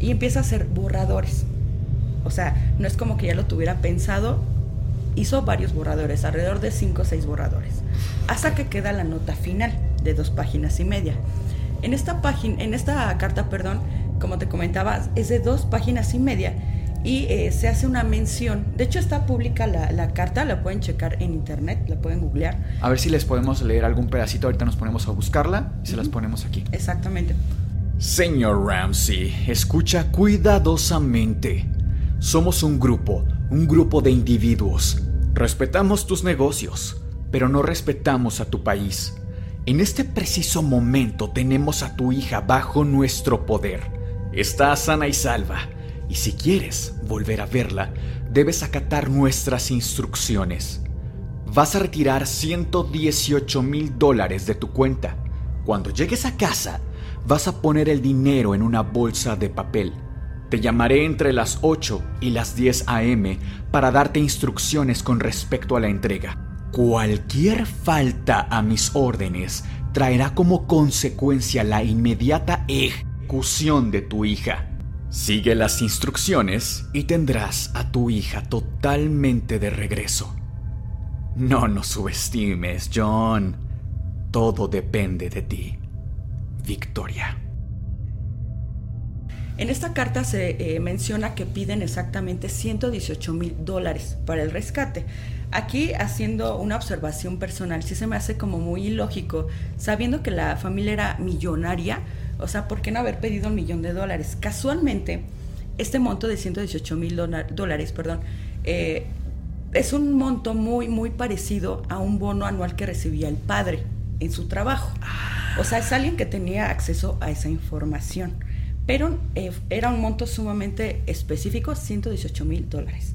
y empieza a hacer borradores. O sea, no es como que ya lo tuviera pensado, hizo varios borradores, alrededor de 5 o 6 borradores, hasta que queda la nota final de dos páginas y media. En esta página, en esta carta, perdón, como te comentaba, es de dos páginas y media y eh, se hace una mención. De hecho, está pública la, la carta, la pueden checar en internet, la pueden googlear. A ver si les podemos leer algún pedacito. Ahorita nos ponemos a buscarla y se las ponemos aquí. Exactamente. Señor Ramsey, escucha cuidadosamente. Somos un grupo, un grupo de individuos. Respetamos tus negocios, pero no respetamos a tu país. En este preciso momento tenemos a tu hija bajo nuestro poder. Está sana y salva, y si quieres volver a verla, debes acatar nuestras instrucciones. Vas a retirar 118 mil dólares de tu cuenta. Cuando llegues a casa, vas a poner el dinero en una bolsa de papel. Te llamaré entre las 8 y las 10 a.m. para darte instrucciones con respecto a la entrega. Cualquier falta a mis órdenes traerá como consecuencia la inmediata ejecución de tu hija. Sigue las instrucciones y tendrás a tu hija totalmente de regreso. No nos subestimes, John. Todo depende de ti. Victoria. En esta carta se eh, menciona que piden exactamente 118 mil dólares para el rescate. Aquí, haciendo una observación personal, sí se me hace como muy ilógico, sabiendo que la familia era millonaria, o sea, ¿por qué no haber pedido un millón de dólares? Casualmente, este monto de 118 mil dólares, perdón, eh, es un monto muy, muy parecido a un bono anual que recibía el padre en su trabajo. O sea, es alguien que tenía acceso a esa información. Pero eh, era un monto sumamente específico, 118 mil dólares.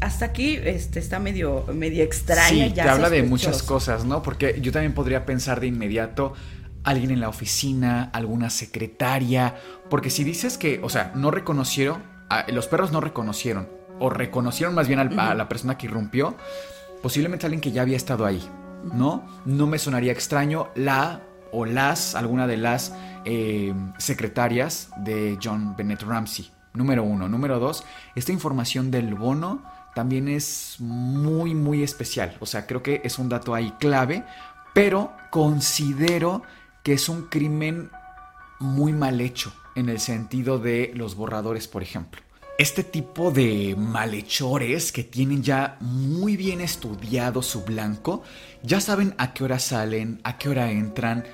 Hasta aquí este, está medio, medio extraña. Sí, te habla de muchas cosas, ¿no? Porque yo también podría pensar de inmediato alguien en la oficina, alguna secretaria, porque si dices que, o sea, no reconocieron, los perros no reconocieron, o reconocieron más bien a la persona que irrumpió, posiblemente alguien que ya había estado ahí, ¿no? No me sonaría extraño la o las, alguna de las eh, secretarias de John Bennett Ramsey. Número uno. Número dos, esta información del bono también es muy, muy especial. O sea, creo que es un dato ahí clave, pero considero que es un crimen muy mal hecho en el sentido de los borradores, por ejemplo este tipo de malhechores que tienen ya muy bien estudiado su blanco, ya saben a qué hora salen, a qué hora entran,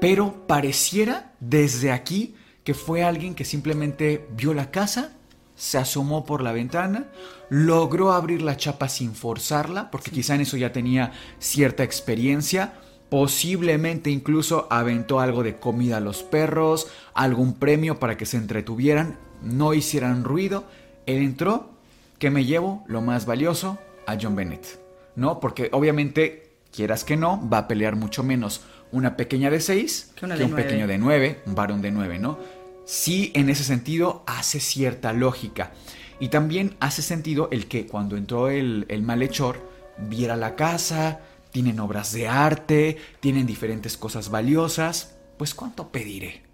pero pareciera desde aquí que fue alguien que simplemente vio la casa, se asomó por la ventana, logró abrir la chapa sin forzarla, porque quizá en eso ya tenía cierta experiencia, posiblemente incluso aventó algo de comida a los perros, algún premio para que se entretuvieran, no hicieran ruido. Él entró, que me llevo lo más valioso a John Bennett, ¿no? Porque obviamente, quieras que no, va a pelear mucho menos una pequeña de 6 que, un pequeño de 9, un varón de 9, ¿no? Sí, en ese sentido hace cierta lógica. Y también hace sentido el que cuando entró el, el malhechor viera la casa, tienen obras de arte, tienen diferentes cosas valiosas, pues ¿cuánto pediré?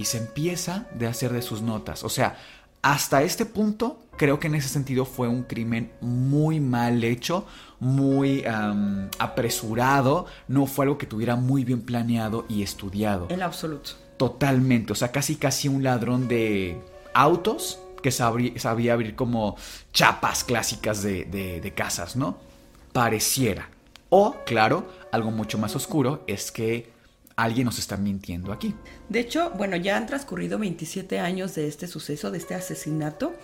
y se empieza de hacer de sus notas. O sea, hasta este punto creo que en ese sentido fue un crimen muy mal hecho, muy apresurado, no fue algo que tuviera muy bien planeado y estudiado. En absoluto. Totalmente, o sea, casi casi un ladrón de autos que sabía, abrir como chapas clásicas de, de casas, ¿no? Pareciera. O, claro, algo mucho más oscuro es que alguien nos está mintiendo aquí. De hecho, bueno, ya han transcurrido 27 años de este suceso, de este asesinato,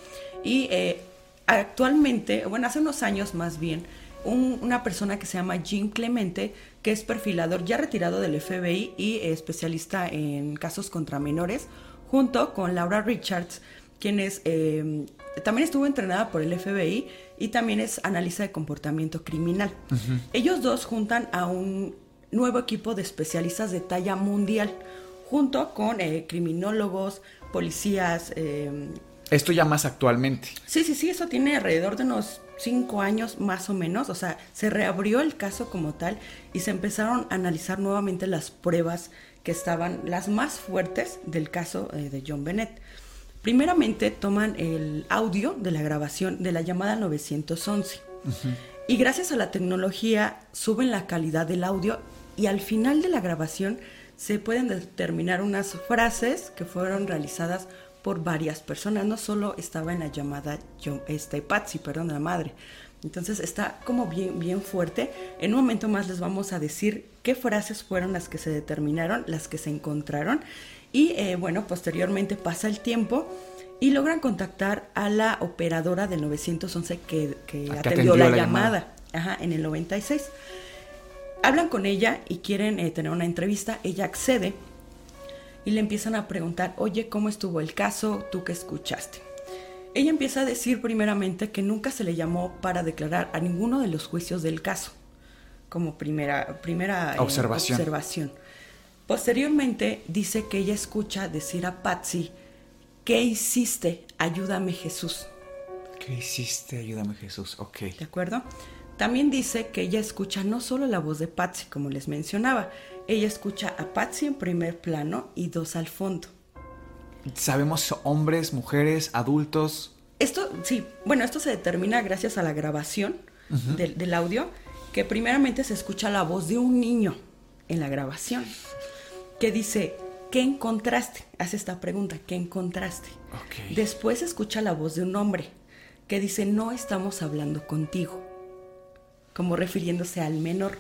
y eh, actualmente, bueno, hace unos años más bien, una persona que se llama Jim Clemente, que es perfilador ya retirado del FBI y especialista en casos contra menores, junto con Laura Richards, quien es, em, también estuvo entrenada por el FBI y también es analista de comportamiento criminal. Ellos dos juntan a un nuevo equipo de especialistas de talla mundial, junto con eh, criminólogos, policías. Eh, Esto ya más actualmente. Sí, sí, sí, eso tiene alrededor de unos cinco años más o menos, o sea, se reabrió el caso como tal y se empezaron a analizar nuevamente las pruebas que estaban las más fuertes del caso eh, de John Bennett. Primeramente toman el audio de la grabación de la llamada 911 y gracias a la tecnología suben la calidad del audio y al final de la grabación se pueden determinar unas frases que fueron realizadas por varias personas, no solo estaba en la llamada yo, este, Patsy, perdón, la madre. Entonces está como bien, bien fuerte. En un momento más les vamos a decir qué frases fueron las que se determinaron, las que se encontraron. Y eh, bueno, posteriormente pasa el tiempo y logran contactar a la operadora del 911 que, que atendió, la, la llamada, Ajá, en el 96. Hablan con ella y quieren eh, tener una entrevista. Ella accede y le empiezan a preguntar, oye, ¿cómo estuvo el caso? ¿Tú qué escuchaste? Ella empieza a decir primeramente que nunca se le llamó para declarar a ninguno de los juicios del caso, como primera, primera eh, Observación. observación. Posteriormente dice que ella escucha decir a Patsy, ¿qué hiciste? Ayúdame Jesús. ¿Qué hiciste? Ayúdame Jesús. Ok. ¿De acuerdo? También dice que ella escucha no solo la voz de Patsy, como les mencionaba, ella escucha a Patsy en primer plano y dos al fondo. ¿Sabemos hombres, mujeres, adultos? Esto, sí, bueno, esto se determina gracias a la grabación del, del audio, que primeramente se escucha la voz de un niño en la grabación, que dice, ¿qué encontraste? Hace esta pregunta, ¿qué encontraste? Ok. Después se escucha la voz de un hombre, que dice, no estamos hablando contigo, como refiriéndose al menor.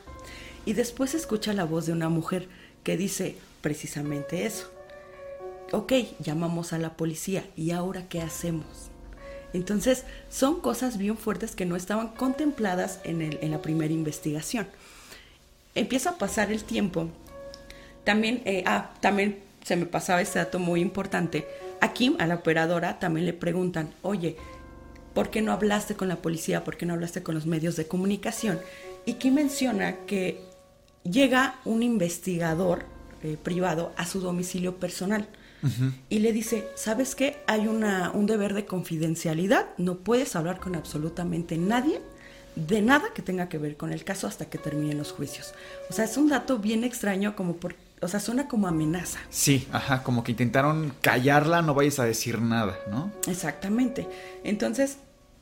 Y después escucha la voz de una mujer, que dice precisamente eso. Ok, llamamos a la policía, ¿y ahora qué hacemos? Entonces, son cosas bien fuertes que no estaban contempladas en la primera investigación. Empieza a pasar el tiempo. También, eh, ah, también se me pasaba este dato muy importante. A Kim, a la operadora, también le preguntan, oye, ¿por qué no hablaste con la policía? ¿Por qué no hablaste con los medios de comunicación? Y Kim menciona que llega un investigador eh, privado a su domicilio personal y le dice, ¿sabes qué? Hay una, un deber de confidencialidad, no puedes hablar con absolutamente nadie de nada que tenga que ver con el caso hasta que terminen los juicios. O sea, es un dato bien extraño como por, o sea, suena como amenaza. Sí, ajá, como que intentaron callarla, no vayas a decir nada, ¿no? Exactamente. Entonces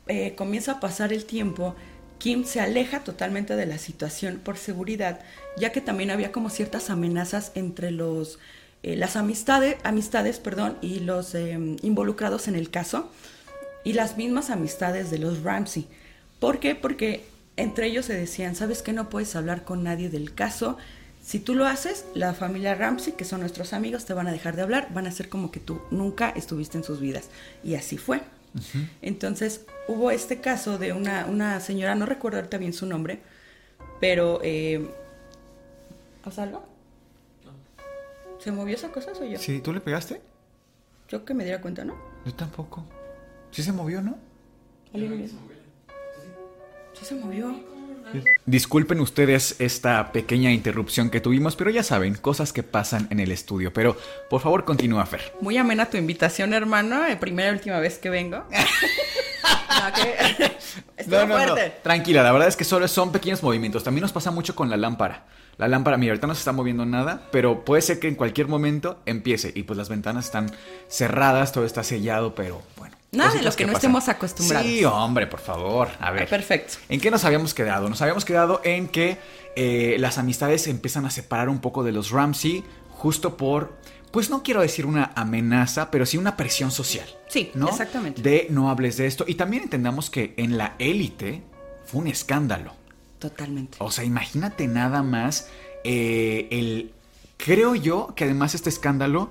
eh, comienza a pasar el tiempo. Kim se aleja totalmente de la situación por seguridad, ya que también había como ciertas amenazas entre los eh, las amistades, amistades, perdón, y los eh, involucrados en el caso y las mismas amistades de los Ramsey. ¿Por qué? Porque entre ellos se decían, ¿sabes que no puedes hablar con nadie del caso? Si tú lo haces, la familia Ramsey, que son nuestros amigos, te van a dejar de hablar, van a hacer como que tú nunca estuviste en sus vidas. Y así fue. Entonces hubo este caso de una, una señora, no recuerdo ahorita bien su nombre, pero... Eh, ¿Pasa algo? ¿Se movió esa cosa o soy yo? Sí, ¿tú le pegaste? Yo que me diera cuenta, ¿no? Yo tampoco. Sí se movió, ¿no? Sí se movió. Disculpen ustedes esta pequeña interrupción que tuvimos, pero ya saben, cosas que pasan en el estudio. Pero por favor continúa, Fer. Muy amena tu invitación, hermano. Eh, primera y última vez que vengo. no. Tranquila, la verdad es que solo son pequeños movimientos. También nos pasa mucho con la lámpara. La lámpara, mira, ahorita no se está moviendo nada, pero puede ser que en cualquier momento empiece. Y pues las ventanas están cerradas, todo está sellado, pero bueno. Nada de lo que no pasan. estemos acostumbrados. Sí, hombre, por favor. A ver. Ah, perfecto. ¿En qué nos habíamos quedado? Nos habíamos quedado en que eh, las amistades se empiezan a separar un poco de los Ramsey, justo por, pues no quiero decir una amenaza, pero sí una presión social. Sí, ¿no? exactamente. De no hables de esto. Y también entendamos que en la élite fue un escándalo. Totalmente. O sea, imagínate nada más eh, el... Creo yo que además este escándalo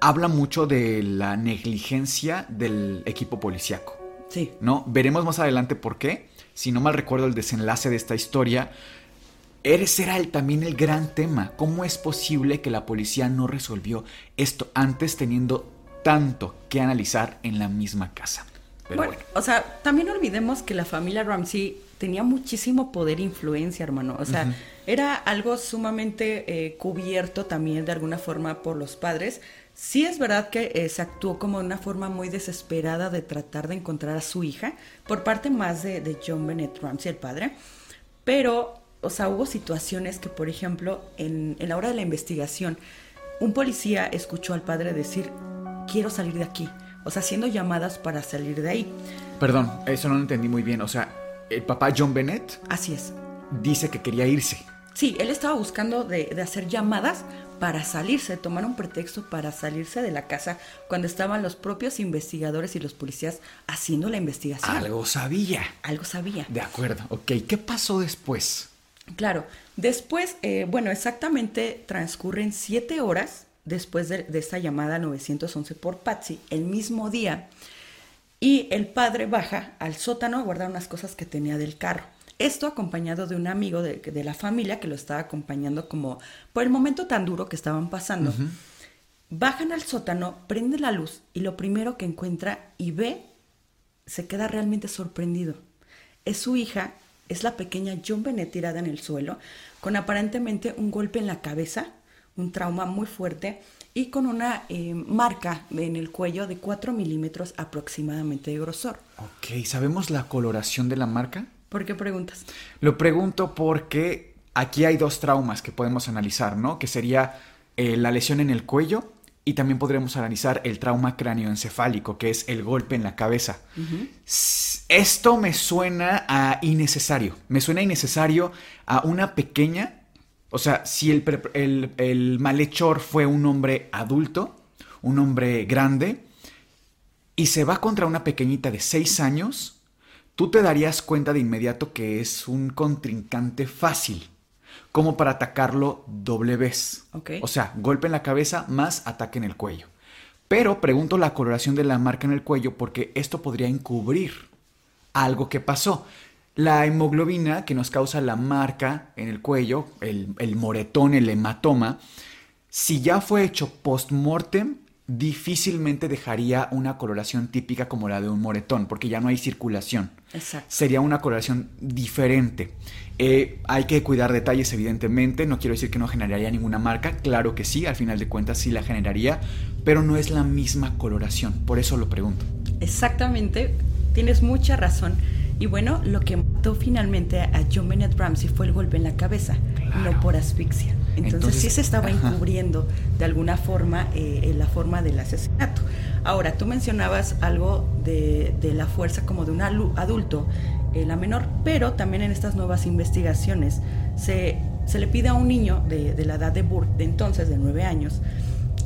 habla mucho de la negligencia del equipo policíaco. Sí. ¿no? Veremos más adelante por qué. Si no mal recuerdo el desenlace de esta historia, ese era el, también el gran tema. ¿Cómo es posible que la policía no resolvió esto antes teniendo tanto que analizar en la misma casa? Pero bueno, bueno. o sea, también olvidemos que la familia Ramsey tenía muchísimo poder e influencia, hermano. O sea, era algo sumamente eh, cubierto también de alguna forma por los padres. Sí es verdad que eh, se actuó como una forma muy desesperada de tratar de encontrar a su hija por parte más de, de John Bennett Ramsey, el padre. Pero, o sea, hubo situaciones que, por ejemplo, en, en la hora de la investigación, un policía escuchó al padre decir, quiero salir de aquí. O sea, haciendo llamadas para salir de ahí. Perdón, eso no lo entendí muy bien. O sea, el papá John Bennett Así es. dice que quería irse. Sí, él estaba buscando de, de hacer llamadas para salirse, tomar un pretexto para salirse de la casa cuando estaban los propios investigadores y los policías haciendo la investigación. Algo sabía. Algo sabía. De acuerdo, ok. ¿Qué pasó después? Claro. Después, eh, bueno, exactamente transcurren siete horas después de, de esta llamada 911 por Patsy, el mismo día, y el padre baja al sótano a guardar unas cosas que tenía del carro. Esto acompañado de un amigo de, de la familia que lo estaba acompañando como por el momento tan duro que estaban pasando. Bajan al sótano, prende la luz y lo primero que encuentra y ve, se queda realmente sorprendido. Es su hija, es la pequeña John Bennett tirada en el suelo, con aparentemente un golpe en la cabeza, un trauma muy fuerte y con una eh, marca en el cuello de 4 milímetros aproximadamente de grosor. Ok, ¿sabemos la coloración de la marca? ¿Por qué preguntas? Lo pregunto porque aquí hay dos traumas que podemos analizar, ¿no? Que sería eh, la lesión en el cuello y también podremos analizar el trauma cráneoencefálico, que es el golpe en la cabeza. Esto me suena a innecesario. Me suena innecesario a una pequeña. O sea, si el, el- el malhechor fue un hombre adulto, un hombre grande, y se va contra una pequeñita de 6 años, tú te darías cuenta de inmediato que es un contrincante fácil, como para atacarlo doble vez. Ok. O sea, golpe en la cabeza más ataque en el cuello. Pero pregunto la coloración de la marca en el cuello porque esto podría encubrir algo que pasó. La hemoglobina que nos causa la marca en el cuello, el, el moretón, el hematoma, si ya fue hecho post-mortem, difícilmente dejaría una coloración típica como la de un moretón, porque ya no hay circulación. Exacto. Sería una coloración diferente. Eh, hay que cuidar detalles, evidentemente. No quiero decir que no generaría ninguna marca. Claro que sí, al final de cuentas sí la generaría, pero no es la misma coloración. Por eso lo pregunto. Exactamente, tienes mucha razón. Y bueno, lo que mató finalmente a John Bennett Ramsey fue el golpe en la cabeza, no por asfixia. Entonces, Entonces, sí se estaba ajá. encubriendo de alguna forma eh, en la forma del asesinato. Ahora, tú mencionabas algo de, de la fuerza como de un adulto, eh, la menor, pero también en estas nuevas investigaciones se, se le pide a un niño de, de la edad de Burke, de entonces, de 9 años,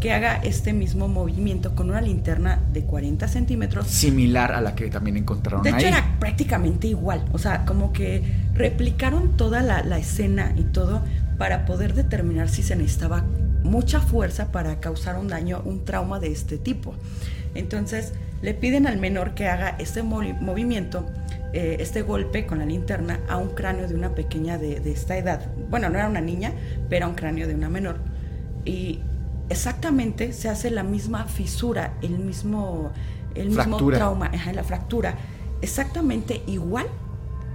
que haga este mismo movimiento con una linterna de 40 centímetros Similar a la que también encontraron de hecho, ahí. era prácticamente igual. O sea, como que replicaron toda la, la escena y todo para poder determinar si se necesitaba mucha fuerza para causar un daño, un trauma de este tipo. Entonces, le piden al menor que haga este movi- movimiento, eh, este golpe con la linterna a un cráneo de una pequeña de, de esta edad. Bueno, no era una niña, pero un cráneo de una menor. Y exactamente se hace la misma fisura, el mismo, el mismo Fractura. trauma, la fractura, exactamente igual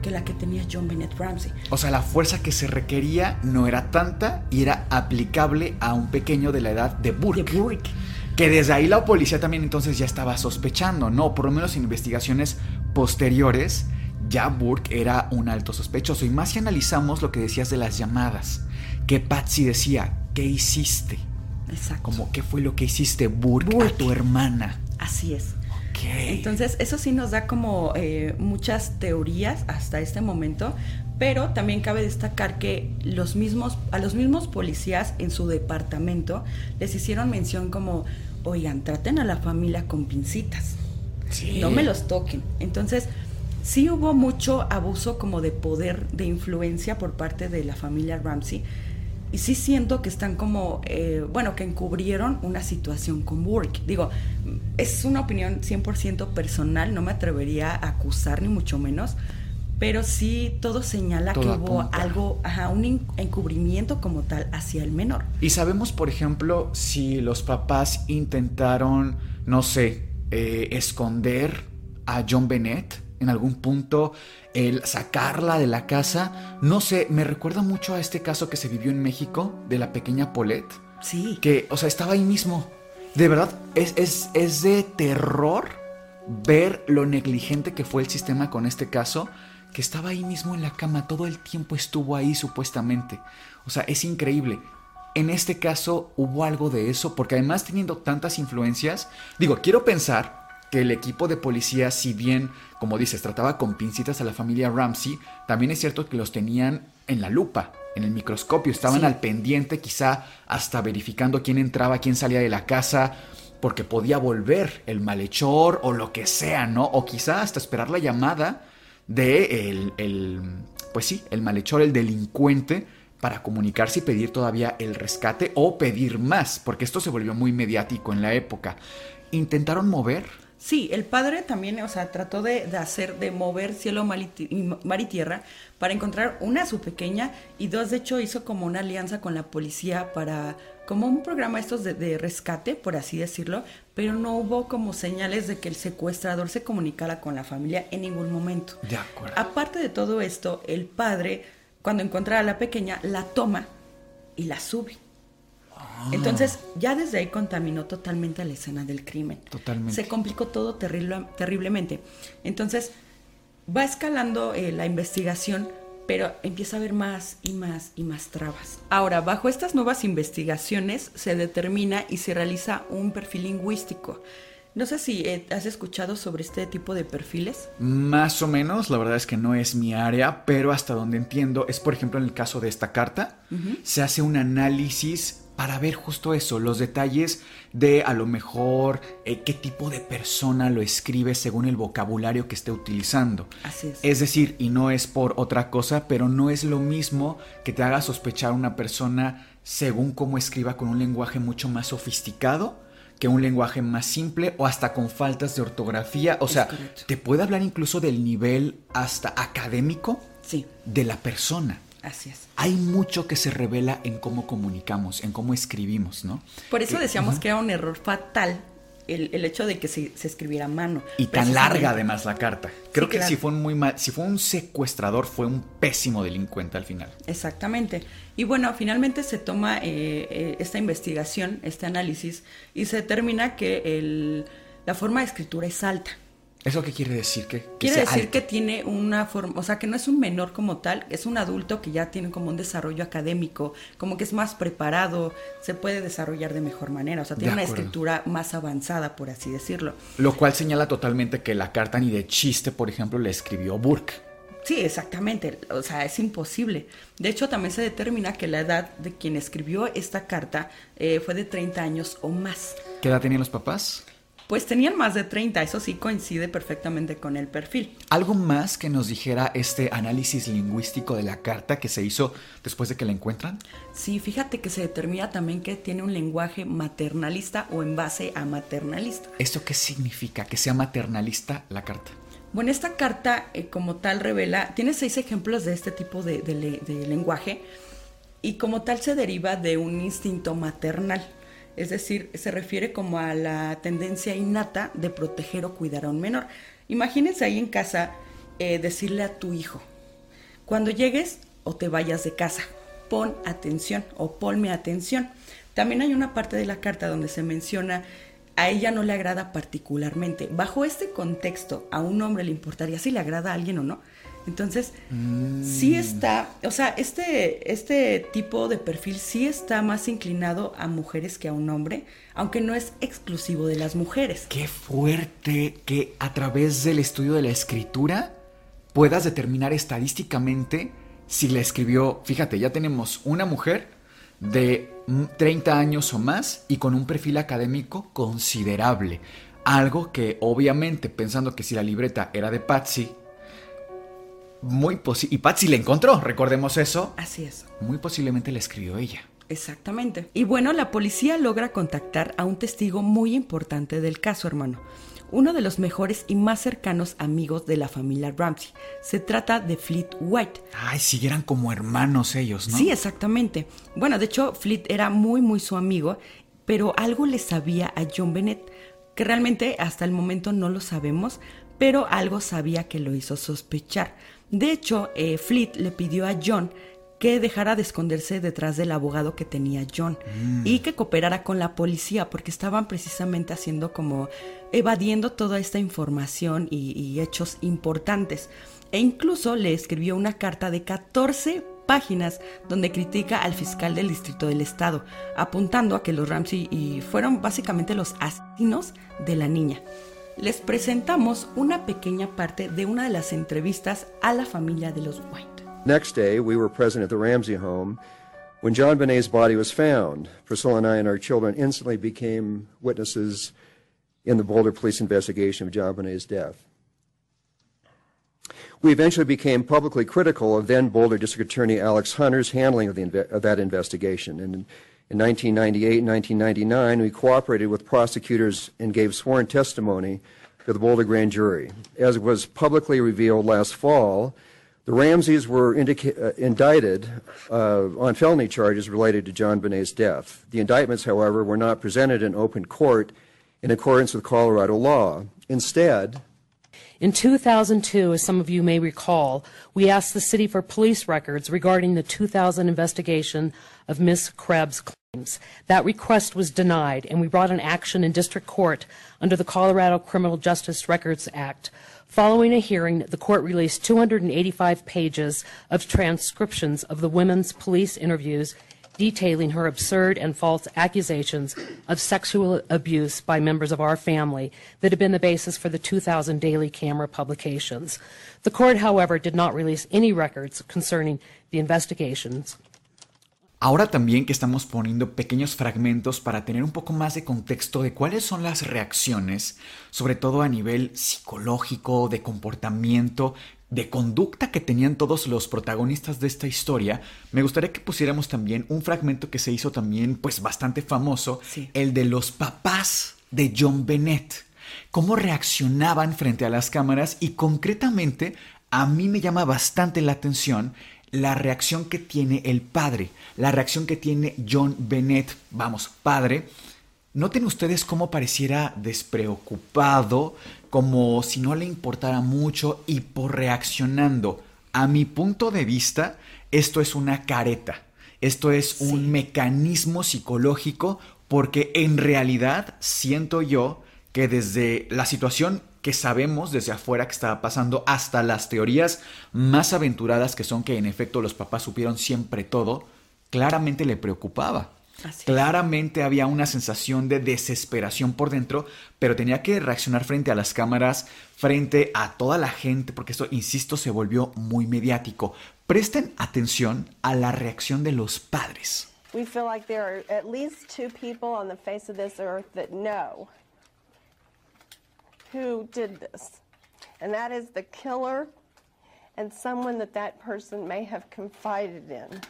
que la que tenía John Bennett Ramsey. O sea, la fuerza que se requería no era tanta y era aplicable a un pequeño de la edad de Burke. De Burke. Que desde ahí la policía también entonces ya estaba sospechando, ¿no? Por lo menos en investigaciones posteriores, ya Burke era un alto sospechoso. Y más si analizamos lo que decías de las llamadas, que Patsy decía, ¿qué hiciste? Exacto. Como, ¿qué fue lo que hiciste, Burke, a Burke. tu hermana? Así es. Entonces, eso sí nos da como eh, muchas teorías hasta este momento, pero también cabe destacar que los mismos, a los mismos policías en su departamento les hicieron mención como, oigan, traten a la familia con pincitas. Sí. no me los toquen. Entonces, sí hubo mucho abuso como de poder, de influencia por parte de la familia Ramsey. Y sí siento que están como, eh, bueno, que encubrieron una situación con Burke. Digo, es una opinión 100% personal, no me atrevería a acusar ni mucho menos, pero sí todo señala Todo que hubo apunta. algo, ajá, un en- encubrimiento como tal hacia el menor. Y sabemos, por ejemplo, si los papás intentaron, no sé, eh, esconder a John Bennett en algún punto, el sacarla de la casa. No sé, me recuerda mucho a este caso que se vivió en México de la pequeña Paulette, Sí. que, o sea, estaba ahí mismo. De verdad, es, es, es de terror ver lo negligente que fue el sistema con este caso, que estaba ahí mismo en la cama, todo el tiempo estuvo ahí supuestamente. O sea, es increíble. En este caso hubo algo de eso, porque además teniendo tantas influencias, digo, quiero pensar que el equipo de policía, si bien, como dices, trataba con pincitas a la familia Ramsey, también es cierto que los tenían en la lupa, en el microscopio, estaban Sí. al pendiente, quizá hasta verificando quién entraba, quién salía de la casa, porque podía volver el malhechor o lo que sea, ¿no? O quizá hasta esperar la llamada de el, el, pues sí, el malhechor, el delincuente, para comunicarse y pedir todavía el rescate o pedir más, porque esto se volvió muy mediático en la época. ¿Intentaron mover? Sí, el padre también, o sea, trató de, de hacer, de mover cielo, y, mar y tierra para encontrar una a su pequeña y dos, de hecho, hizo como una alianza con la policía para, como un programa estos de, de rescate, por así decirlo, pero no hubo como señales de que el secuestrador se comunicara con la familia en ningún momento. De acuerdo. Aparte de todo esto, el padre, cuando encuentra a la pequeña, la toma y la sube. Entonces, ya desde ahí contaminó totalmente la escena del crimen. Totalmente. Se complicó todo terrible- terriblemente. Entonces, va escalando eh, la investigación, pero empieza a haber más y más y más trabas. Ahora, bajo estas nuevas investigaciones se determina y se realiza un perfil lingüístico. No sé si eh, has escuchado sobre este tipo de perfiles. Más o menos, la verdad es que no es mi área, pero hasta donde entiendo es, por ejemplo, en el caso de esta carta, se hace un análisis para ver justo eso, los detalles de a lo mejor eh, qué tipo de persona lo escribe según el vocabulario que esté utilizando. Así es. Es decir, y no es por otra cosa, pero no es lo mismo que te haga sospechar una persona según cómo escriba con un lenguaje mucho más sofisticado que un lenguaje más simple o hasta con faltas de ortografía. O Es sea, correcto. te puede hablar incluso del nivel hasta académico Sí, de la persona. Así es. Hay mucho que se revela en cómo comunicamos, en cómo escribimos, ¿no? Por eso Que- decíamos que era un error fatal el, el hecho de que se, se escribiera a mano. Y tan larga además la carta. Creo Sí, que claro. si fue un muy mal, si fue un secuestrador, fue un pésimo delincuente al final. Exactamente. Y bueno, finalmente se toma eh, eh, esta investigación, este análisis, y se determina que el- la forma de escritura es alta. ¿Eso qué quiere decir? Que, que Quiere decir alto. que tiene una forma, o sea, que no es un menor como tal, es un adulto que ya tiene como un desarrollo académico, como que es más preparado, se puede desarrollar de mejor manera, o sea, tiene una escritura más avanzada, por así decirlo. Lo cual señala totalmente que la carta ni de chiste, por ejemplo, la escribió Burke. Sí, exactamente. O sea, es imposible. De hecho, también se determina que la edad de quien escribió esta carta eh, fue de 30 años o más. ¿Qué edad tenían los papás? Pues tenían más de 30, eso sí coincide perfectamente con el perfil. ¿Algo más que nos dijera este análisis lingüístico de la carta que se hizo después de que la encuentran? Sí, fíjate que se determina también que tiene un lenguaje maternalista o en base a maternalista. ¿Esto qué significa? Que sea maternalista la carta. Bueno, esta carta eh, como tal revela, tiene seis ejemplos de este tipo de, de le- de lenguaje y como tal se deriva de un instinto maternal. Es decir, se refiere como a la tendencia innata de proteger o cuidar a un menor. Imagínense ahí en casa eh, decirle a tu hijo, cuando llegues o te vayas de casa, pon atención o ponme atención. También hay una parte de la carta donde se menciona a ella no le agrada particularmente. Bajo este contexto, a un hombre le importaría si le agrada a alguien o no. Entonces, sí está, o sea, este, este tipo de perfil sí está más inclinado a mujeres que a un hombre, aunque no es exclusivo de las mujeres. Qué fuerte que a través del estudio de la escritura puedas determinar estadísticamente si la escribió, fíjate, ya tenemos una mujer de mm, 30 años o más y con un perfil académico considerable. Algo que obviamente pensando que si la libreta era de Patsy, muy posible, y Patsy la encontró, recordemos eso, Así es. muy posiblemente la escribió ella. Exactamente. Y bueno, la policía logra contactar a un testigo muy importante del caso, hermano. Uno de los mejores y más cercanos amigos de la familia Ramsey. Se trata de Fleet White. Ay, si eran como hermanos ellos, ¿no? Sí, exactamente. Bueno, de hecho, Fleet era muy, muy su amigo, pero algo le sabía a John Bennett, que realmente hasta el momento no lo sabemos, pero algo sabía que lo hizo sospechar. De hecho, eh, Fleet le pidió a John que dejara de esconderse detrás del abogado que tenía John y que cooperara con la policía porque estaban precisamente haciendo como evadiendo toda esta información y, y hechos importantes. E incluso le escribió una carta de 14 páginas donde critica al fiscal del distrito del estado, apuntando a que los Ramsey y fueron básicamente los asesinos de la niña. Les presentamos una pequeña parte de una de las entrevistas a la familia de los White. Next day, we were present at the Ramsey home when John Benet's body was found. Priscilla and I and our children instantly became witnesses in the Boulder police investigation of John Benet's death. We eventually became publicly critical of then Boulder District Attorney Alex Hunter's handling of, the, of that investigation. And in, in 1998 and 1999, we cooperated with prosecutors and gave sworn testimony to the Boulder grand jury. As was publicly revealed last fall, the Ramseys were uh, indicted uh, on felony charges related to John Benet's death. The indictments, however, were not presented in open court in accordance with Colorado law. Instead, In 2002, as some of you may recall, we asked the city for police records regarding the 2000 investigation of Ms. Krebs' That request was denied, and we brought an action in district court under the Colorado Criminal Justice Records Act. Following a hearing, the court released 285 pages of transcriptions of the women's police interviews detailing her absurd and false accusations of sexual abuse by members of our family that had been the basis for the 2000 Daily Camera publications. The court, however, did not release any records concerning the investigations. Ahora también que estamos poniendo pequeños fragmentos para tener un poco más de contexto de cuáles son las reacciones, sobre todo a nivel psicológico, de comportamiento, de conducta que tenían todos los protagonistas de esta historia, me gustaría que pusiéramos también un fragmento que se hizo también pues bastante famoso, Sí. el de los papás de John Bennett. Cómo reaccionaban frente a las cámaras y concretamente a mí me llama bastante la atención la reacción que tiene el padre, la reacción que tiene John Bennett, vamos, padre. Noten ustedes cómo pareciera despreocupado, como si no le importara mucho y por reaccionando. A mi punto de vista, esto es una careta. Esto es un mecanismo psicológico porque en realidad siento yo que desde la situación que sabemos desde afuera que estaba pasando hasta las teorías más aventuradas que son que en efecto los papás supieron siempre todo, claramente le preocupaba. Así es. Claramente había una sensación de desesperación por dentro, pero tenía que reaccionar frente a las cámaras, frente a toda la gente, porque esto, insisto, se volvió muy mediático. Presten atención a la reacción de los padres. We feel like there are at least two people on the face of this earth that know who did this. And that is the killer and someone that that person may have confided in.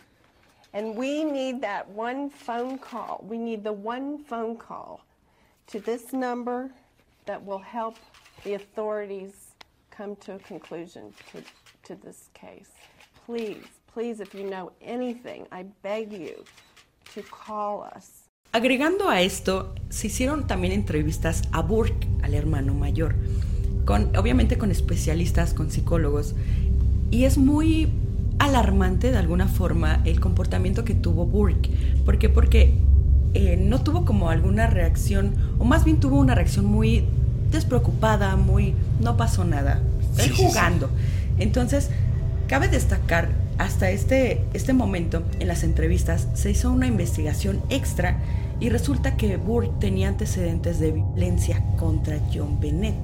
And we need that one phone call. We need the one phone call to this number that will help the authorities come to a conclusion to, to this case. Please, please, if you know anything, I beg you to call us. Agregando a esto, se hicieron también entrevistas a Burke, al hermano mayor, con, obviamente con especialistas, con psicólogos, y es muy alarmante de alguna forma el comportamiento que tuvo Burke. ¿Por qué? Porque eh, no tuvo como alguna reacción, o más bien tuvo una reacción muy despreocupada, muy no pasó nada, Sí, él sí, sí. jugando. Entonces, cabe destacar, hasta este, este momento en las entrevistas se hizo una investigación extra y resulta que Burke tenía antecedentes de violencia contra John Bennett.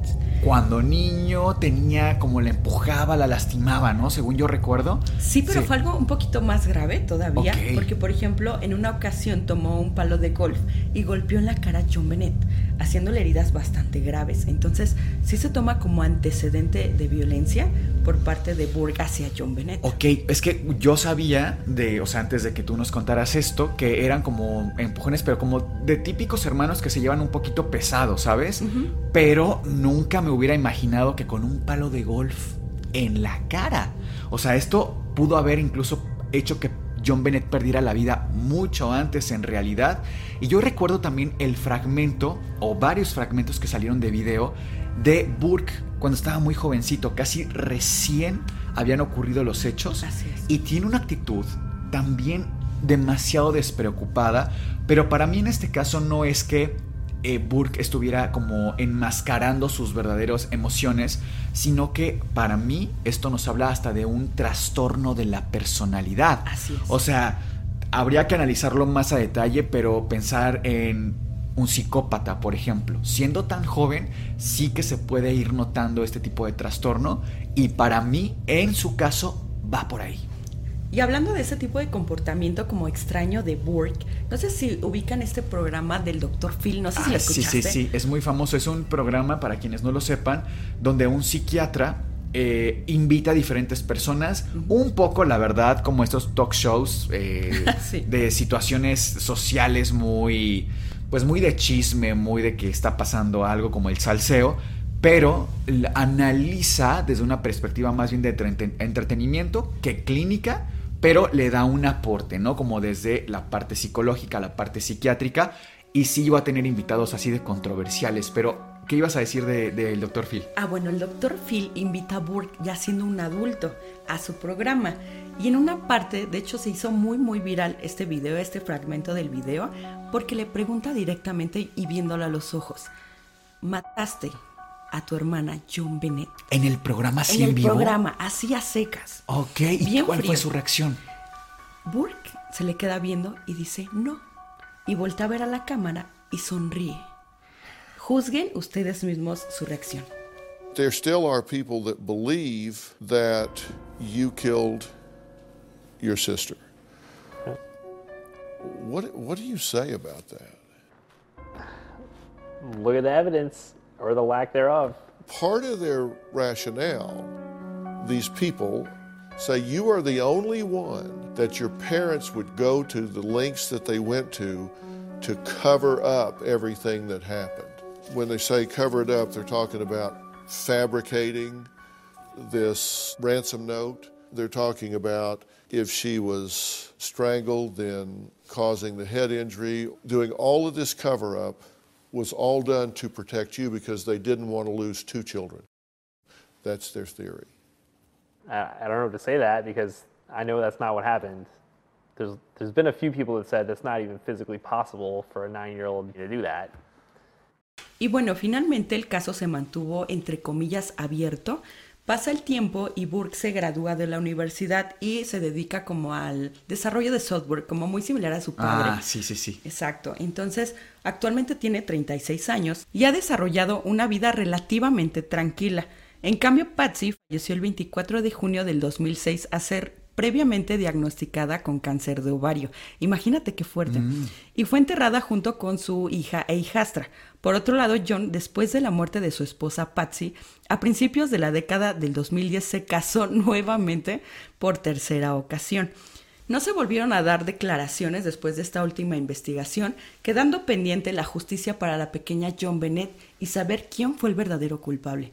Cuando niño tenía como la empujaba, la lastimaba, ¿no? Según yo recuerdo. Sí, pero fue algo un poquito más grave todavía, porque por ejemplo, en una ocasión tomó un palo de golf y golpeó en la cara a John Bennett, haciéndole heridas bastante graves. Entonces, sí se toma como antecedente de violencia por parte de Burke hacia John Bennett. Ok, es que yo sabía de, o sea, antes de que tú nos contaras esto, que eran como empujones, pero como de típicos hermanos que se llevan un poquito pesado, ¿sabes? Pero nunca me hubiera imaginado que con un palo de golf en la cara. O sea, esto pudo haber incluso hecho que John Bennett perdiera la vida mucho antes en realidad. Y yo recuerdo también el fragmento, o varios fragmentos que salieron de video, de Burke cuando estaba muy jovencito, casi recién habían ocurrido los hechos. Así es. Y tiene una actitud también demasiado despreocupada, pero para mí en este caso no es que eh, Burke estuviera como enmascarando sus verdaderas emociones, sino que para mí esto nos habla hasta de un trastorno de la personalidad. Así es. O sea, habría que analizarlo más a detalle, pero pensar en un psicópata, por ejemplo, siendo tan joven, sí que se puede ir notando este tipo de trastorno y para mí, en su caso, va por ahí. Y hablando de ese tipo de comportamiento como extraño de Burke, no sé si ubican este programa del Dr. Phil, no sé si lo Ah, sí, escuchaste. sí, sí, es muy famoso. Es un programa, para quienes no lo sepan, donde un psiquiatra eh, invita a diferentes personas, un poco, la verdad, como estos talk shows eh, Sí. de situaciones sociales muy, pues muy de chisme, muy de que está pasando algo como el salseo, pero analiza desde una perspectiva más bien de entreten- entretenimiento que clínica, pero le da un aporte, ¿no? Como desde la parte psicológica, la parte psiquiátrica, y sí iba a tener invitados así de controversiales, pero ¿qué ibas a decir del de, doctor Phil? Ah, bueno, el doctor Phil invita a Burke, ya siendo un adulto, a su programa. Y en una parte, de hecho, se hizo muy, muy viral este video, este fragmento del video, porque le pregunta directamente y viéndolo a los ojos: ¿Mataste a tu hermana John Bennett? En el programa así en en, el vivo. programa, así a secas. Ok, ¿y Bien cuál fue su reacción? Burke se le queda viendo y dice no. Y voltea a ver a la cámara y sonríe. Juzguen ustedes mismos su reacción. There still are people that believe that you killed your sister. What, what do you say about that? Look at the evidence or the lack thereof. Part of their rationale, these people say you are the only one that your parents would go to the lengths that they went to to cover up everything that happened. When they say cover it up, they're talking about fabricating this ransom note. They're talking about if she was strangled, then causing the head injury. Doing all of this cover up was all done to protect you because they didn't want to lose two children. That's their theory. I, I don't know to say that because I know that's not what happened. There's, there's been a few people that said that's not even physically possible for a nine year old to do that. Y bueno, finalmente el caso se mantuvo entre comillas abierto. Pasa el tiempo y Burke se gradúa de la universidad y se dedica como al desarrollo de software, como muy similar a su padre. Ah, sí, sí, sí. Exacto. Entonces, actualmente tiene 36 años y ha desarrollado una vida relativamente tranquila. En cambio, Patsy falleció el 24 de junio del 2006 a ser previamente diagnosticada con cáncer de ovario. Imagínate qué fuerte. Y fue enterrada junto con su hija e hijastra. Por otro lado, John, después de la muerte de su esposa Patsy, a principios de la década del 2010 se casó nuevamente por tercera ocasión. No se volvieron a dar declaraciones después de esta última investigación, quedando pendiente la justicia para la pequeña John Bennett y saber quién fue el verdadero culpable.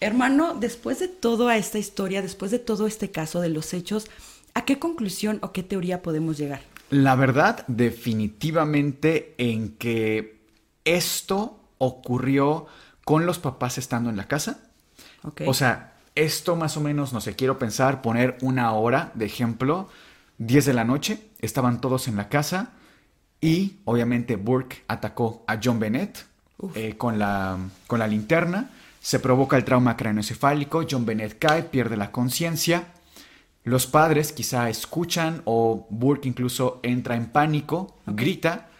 Hermano, después de toda esta historia, después de todo este caso de los hechos, ¿a qué conclusión o qué teoría podemos llegar? La verdad, definitivamente en que esto ocurrió con los papás estando en la casa. Ok. O sea, esto más o menos, no sé, quiero pensar, poner una hora de ejemplo, 10 de la noche, estaban todos en la casa y obviamente Burke atacó a John Bennett eh, con, la, con la linterna, se provoca el trauma craneoencefálico, John Bennett cae, pierde la conciencia, los padres quizá escuchan o Burke incluso entra en pánico, grita,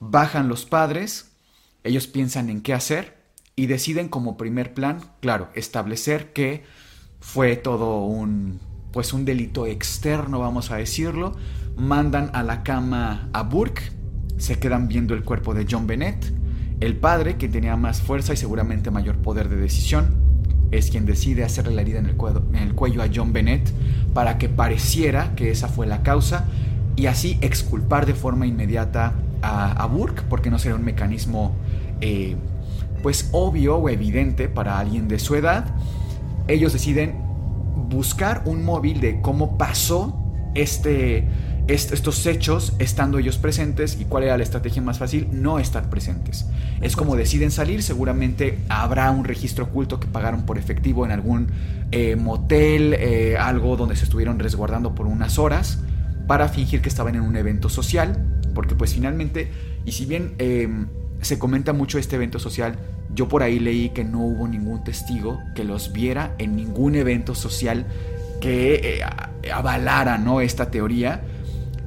bajan los padres, ellos piensan en qué hacer y deciden como primer plan, claro, establecer que fue todo un pues un delito externo, vamos a decirlo, mandan a la cama a Burke, se quedan viendo el cuerpo de John Bennett, el padre, que tenía más fuerza y seguramente mayor poder de decisión, es quien decide hacerle la herida en el, cuello, a John Bennett para que pareciera que esa fue la causa y así exculpar de forma inmediata a, a Burke, porque no sería un mecanismo eh, pues obvio o evidente para alguien de su edad. Ellos deciden buscar un móvil de cómo pasó este, est- estos hechos estando ellos presentes y cuál era la estrategia más fácil, no estar presentes. Es como deciden salir, seguramente habrá un registro oculto que pagaron por efectivo en algún eh, motel, eh, algo donde se estuvieron resguardando por unas horas para fingir que estaban en un evento social, porque pues finalmente, y si bien eh, se comenta mucho este evento social, yo por ahí leí que no hubo ningún testigo que los viera en ningún evento social que eh, avalara ¿no? esta teoría.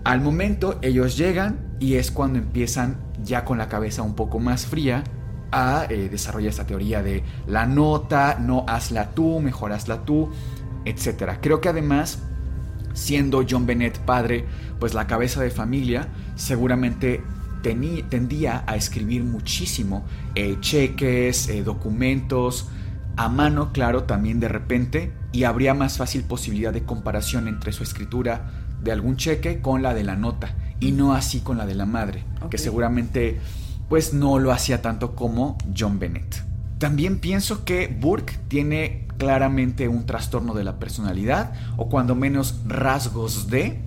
Al momento ellos llegan y es cuando empiezan ya con la cabeza un poco más fría a eh, desarrollar esta teoría de la nota, no hazla tú, mejor hazla tú, etc. Creo que además siendo John Bennett padre, pues la cabeza de familia, seguramente tendía a escribir muchísimo eh, cheques, eh, documentos, a mano, claro, también de repente, y habría más fácil posibilidad de comparación entre su escritura de algún cheque con la de la nota, y no así con la de la madre, que seguramente pues no lo hacía tanto como John Bennett. También pienso que Burke tiene claramente un trastorno de la personalidad, o cuando menos rasgos de,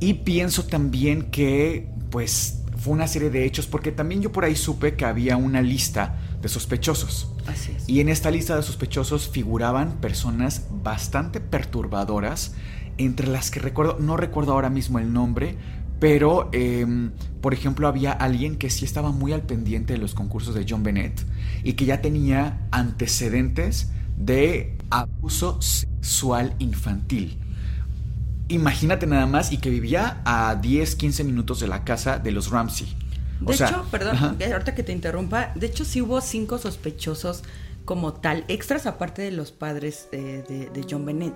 y pienso también que pues fue una serie de hechos, porque también yo por ahí supe que había una lista de sospechosos. Así es. Y en esta lista de sospechosos figuraban personas bastante perturbadoras, entre las que recuerdo, no recuerdo ahora mismo el nombre, pero em, por ejemplo había alguien que sí estaba muy al pendiente de los concursos de John Bennett y que ya tenía antecedentes de abuso sexual infantil. Imagínate nada más y que vivía a 10, 15 minutos de la casa de los Ramsey. De hecho, perdón, ahorita que te interrumpa, de hecho sí hubo cinco sospechosos como tal, extras aparte de los padres de, John Bennett.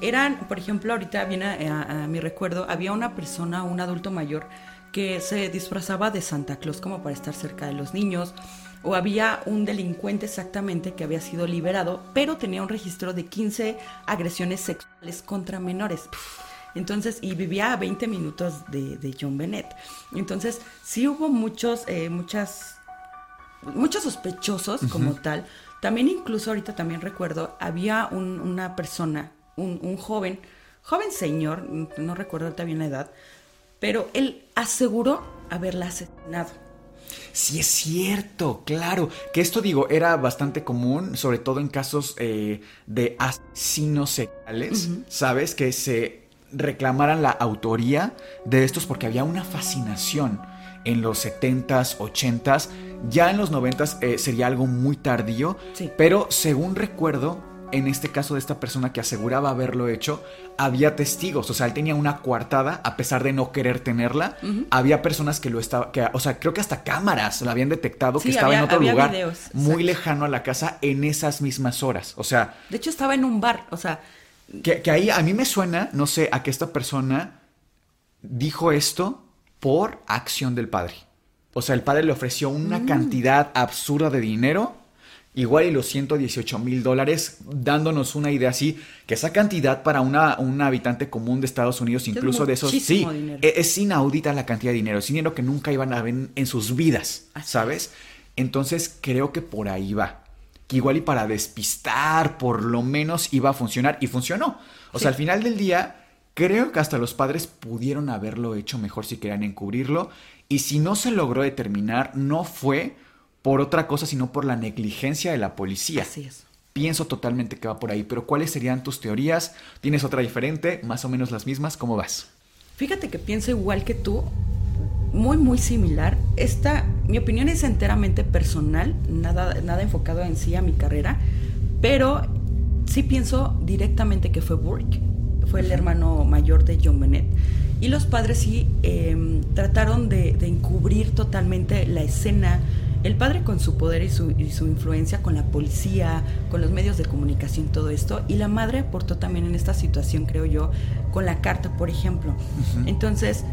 Eran, por ejemplo, ahorita viene a, mi recuerdo, había una persona, un adulto mayor, que se disfrazaba de Santa Claus como para estar cerca de los niños, o había un delincuente exactamente que había sido liberado, pero tenía un registro de 15 agresiones sexuales contra menores. Entonces, y vivía a 20 minutos de, John Bennett. Entonces, sí hubo muchos, eh, muchas, muchos sospechosos como tal. También incluso ahorita también recuerdo, había una persona, un, un, joven, joven señor, no recuerdo ahorita bien la edad, pero él aseguró haberla asesinado. Sí, es cierto, claro. Que esto digo, era bastante común, sobre todo en casos eh, de asesinos seriales, ¿sabes? Que se reclamaran la autoría de estos porque había una fascinación en los 70s, 80s. Ya en los 90s eh, sería algo muy tardío, pero según recuerdo, en este caso de esta persona que aseguraba haberlo hecho, había testigos, o sea, él tenía una coartada a pesar de no querer tenerla. Había personas que lo estaban, o sea, creo que hasta cámaras lo habían detectado que estaba en otro lugar muy lejano a la casa en esas mismas horas. O sea, de hecho estaba en un bar, o sea, que, que ahí a mí me suena, no sé, a que esta persona dijo esto por acción del padre. O sea, el padre le ofreció una mm. cantidad absurda de dinero igual y los 118 mil dólares, dándonos una idea así, que esa cantidad para una, un habitante común de Estados Unidos, incluso de esos, sí, e, es, inaudita la cantidad de dinero, es dinero que nunca iban a ver en sus vidas, ¿sabes? Entonces creo que por ahí va. Que igual y para despistar, por lo menos iba a funcionar y funcionó. O sea, al final del día, creo que hasta los padres pudieron haberlo hecho mejor si querían encubrirlo. Y si no se logró determinar, no fue por otra cosa, sino por la negligencia de la policía. Así es. Pienso totalmente que va por ahí, pero ¿cuáles serían tus teorías? ¿Tienes otra diferente? ¿Más o menos las mismas? ¿Cómo vas? Fíjate que pienso igual que tú, muy, muy similar. Esta, mi opinión es enteramente personal, nada, nada enfocado en sí a mi carrera, pero sí pienso directamente que fue Burke, fue el hermano mayor de John Bennett. Y los padres sí em, trataron de, de encubrir totalmente la escena, el padre con su poder y su, influencia con la policía, con los medios de comunicación, todo esto, y la madre aportó también en esta situación, creo yo, con la carta, por ejemplo. Entonces,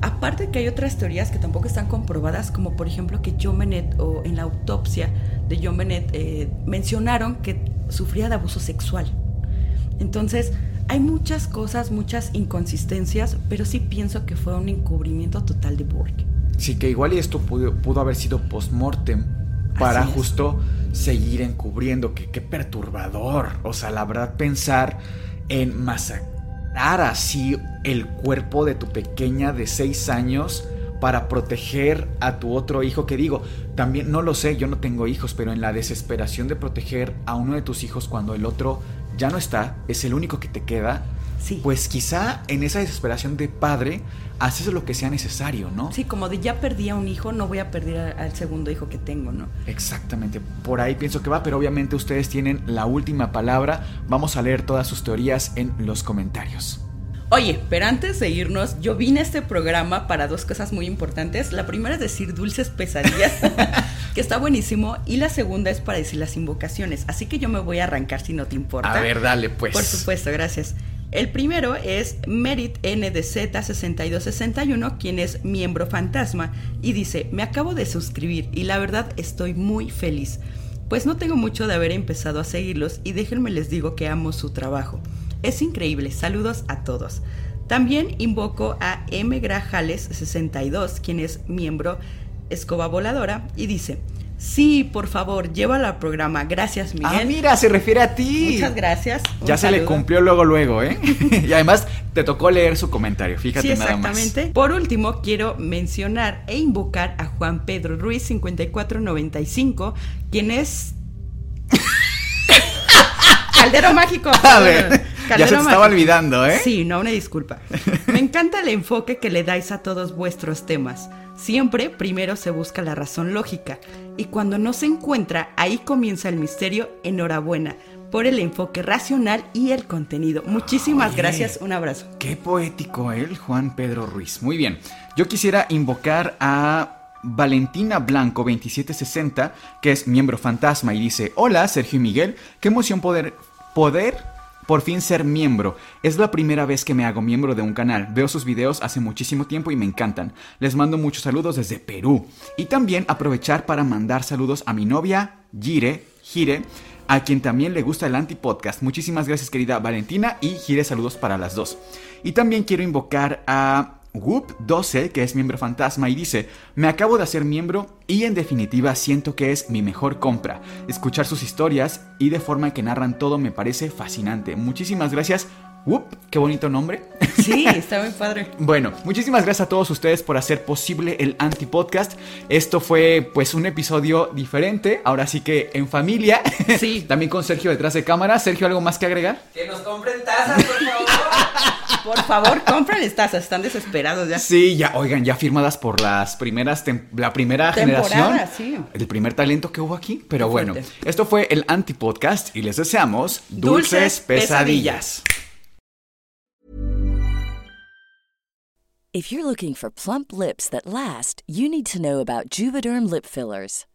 aparte que hay otras teorías que tampoco están comprobadas, como por ejemplo que John Bennett, o en la autopsia de John Bennett, eh, mencionaron que sufría de abuso sexual. Entonces, hay muchas cosas, muchas inconsistencias, pero sí pienso que fue un encubrimiento total de Burke. Sí, que igual y esto pudo, haber sido post-mortem para justo seguir encubriendo. Que qué perturbador. O sea, la verdad, pensar en masacrar así el cuerpo de tu pequeña de seis años para proteger a tu otro hijo, que digo, también no lo sé, yo no tengo hijos, pero en la desesperación de proteger a uno de tus hijos cuando el otro ya no está, es el único que te queda, pues quizá en esa desesperación de padre haces lo que sea necesario, ¿no? Sí, como de ya perdí a un hijo, no voy a perder al segundo hijo que tengo, ¿no? Exactamente, por ahí pienso que va, pero obviamente ustedes tienen la última palabra. Vamos a leer todas sus teorías en los comentarios. Oye, pero antes de irnos, yo vine a este programa para dos cosas muy importantes. La primera es decir dulces pesadillas, que está buenísimo, y la segunda es para decir las invocaciones. Así que yo me voy a arrancar si no te importa. A ver, dale pues. Por supuesto, gracias. El primero es Merit NDZ6261, quien es miembro fantasma, y dice, me acabo de suscribir y la verdad estoy muy feliz. Pues no tengo mucho de haber empezado a seguirlos y déjenme les digo que amo su trabajo. Es increíble, saludos a todos. También invoco a M. Grajales 62, quien es miembro Escoba Voladora, y dice, sí, por favor, llévala al programa. Gracias, Miguel. Ah, mira, se refiere a ti. Muchas gracias. Ya se le cumplió luego, luego, ¿eh? y además te tocó leer su comentario, fíjate Sí, nada más. exactamente. Por último, quiero mencionar e invocar a Juan Pedro Ruiz 5495, quien es Caldero mágico. A ver, ya se Caldero te estaba mágico. olvidando, ¿eh? Sí, no, una disculpa. Me encanta el enfoque que le dais a todos vuestros temas. Siempre primero se busca la razón lógica y cuando no se encuentra, ahí comienza el misterio. Enhorabuena por el enfoque racional y el contenido. Muchísimas Oye. gracias, un abrazo. Qué poético él, Juan Pedro Ruiz. Muy bien. Yo quisiera invocar a Valentina Blanco 2760, que es miembro fantasma y dice, hola Sergio y Miguel, qué emoción poder, poder por fin ser miembro. Es la primera vez que me hago miembro de un canal. Veo sus videos hace muchísimo tiempo y me encantan. Les mando muchos saludos desde Perú. Y también aprovechar para mandar saludos a mi novia, Gire, Gire, a quien también le gusta el anti-podcast. Muchísimas gracias querida Valentina y Gire saludos para las dos. Y también quiero invocar a Whoop12, que es miembro fantasma, y dice, me acabo de hacer miembro y en definitiva siento que es mi mejor compra. Escuchar sus historias y de forma que narran todo me parece fascinante. Muchísimas gracias. Whoop, qué bonito nombre. Sí, está muy padre. Bueno, muchísimas gracias a todos ustedes por hacer posible el Anti-Podcast. Esto fue pues un episodio diferente, ahora sí que en familia. Sí. También con Sergio detrás de cámara. Sergio, ¿algo más que agregar? Que nos compren tazas, por favor. Por favor, cómprenles tazas, están desesperados ya. Sí, ya, oigan, ya firmadas por las primeras, la primera Temporada, generación. sí. El primer talento que hubo aquí. Pero Qué bueno, fuerte. esto fue el Anti-Podcast y les deseamos dulces, Dulces pesadillas. If you're looking for plump lips that last, you need to know about Juvederm lip fillers.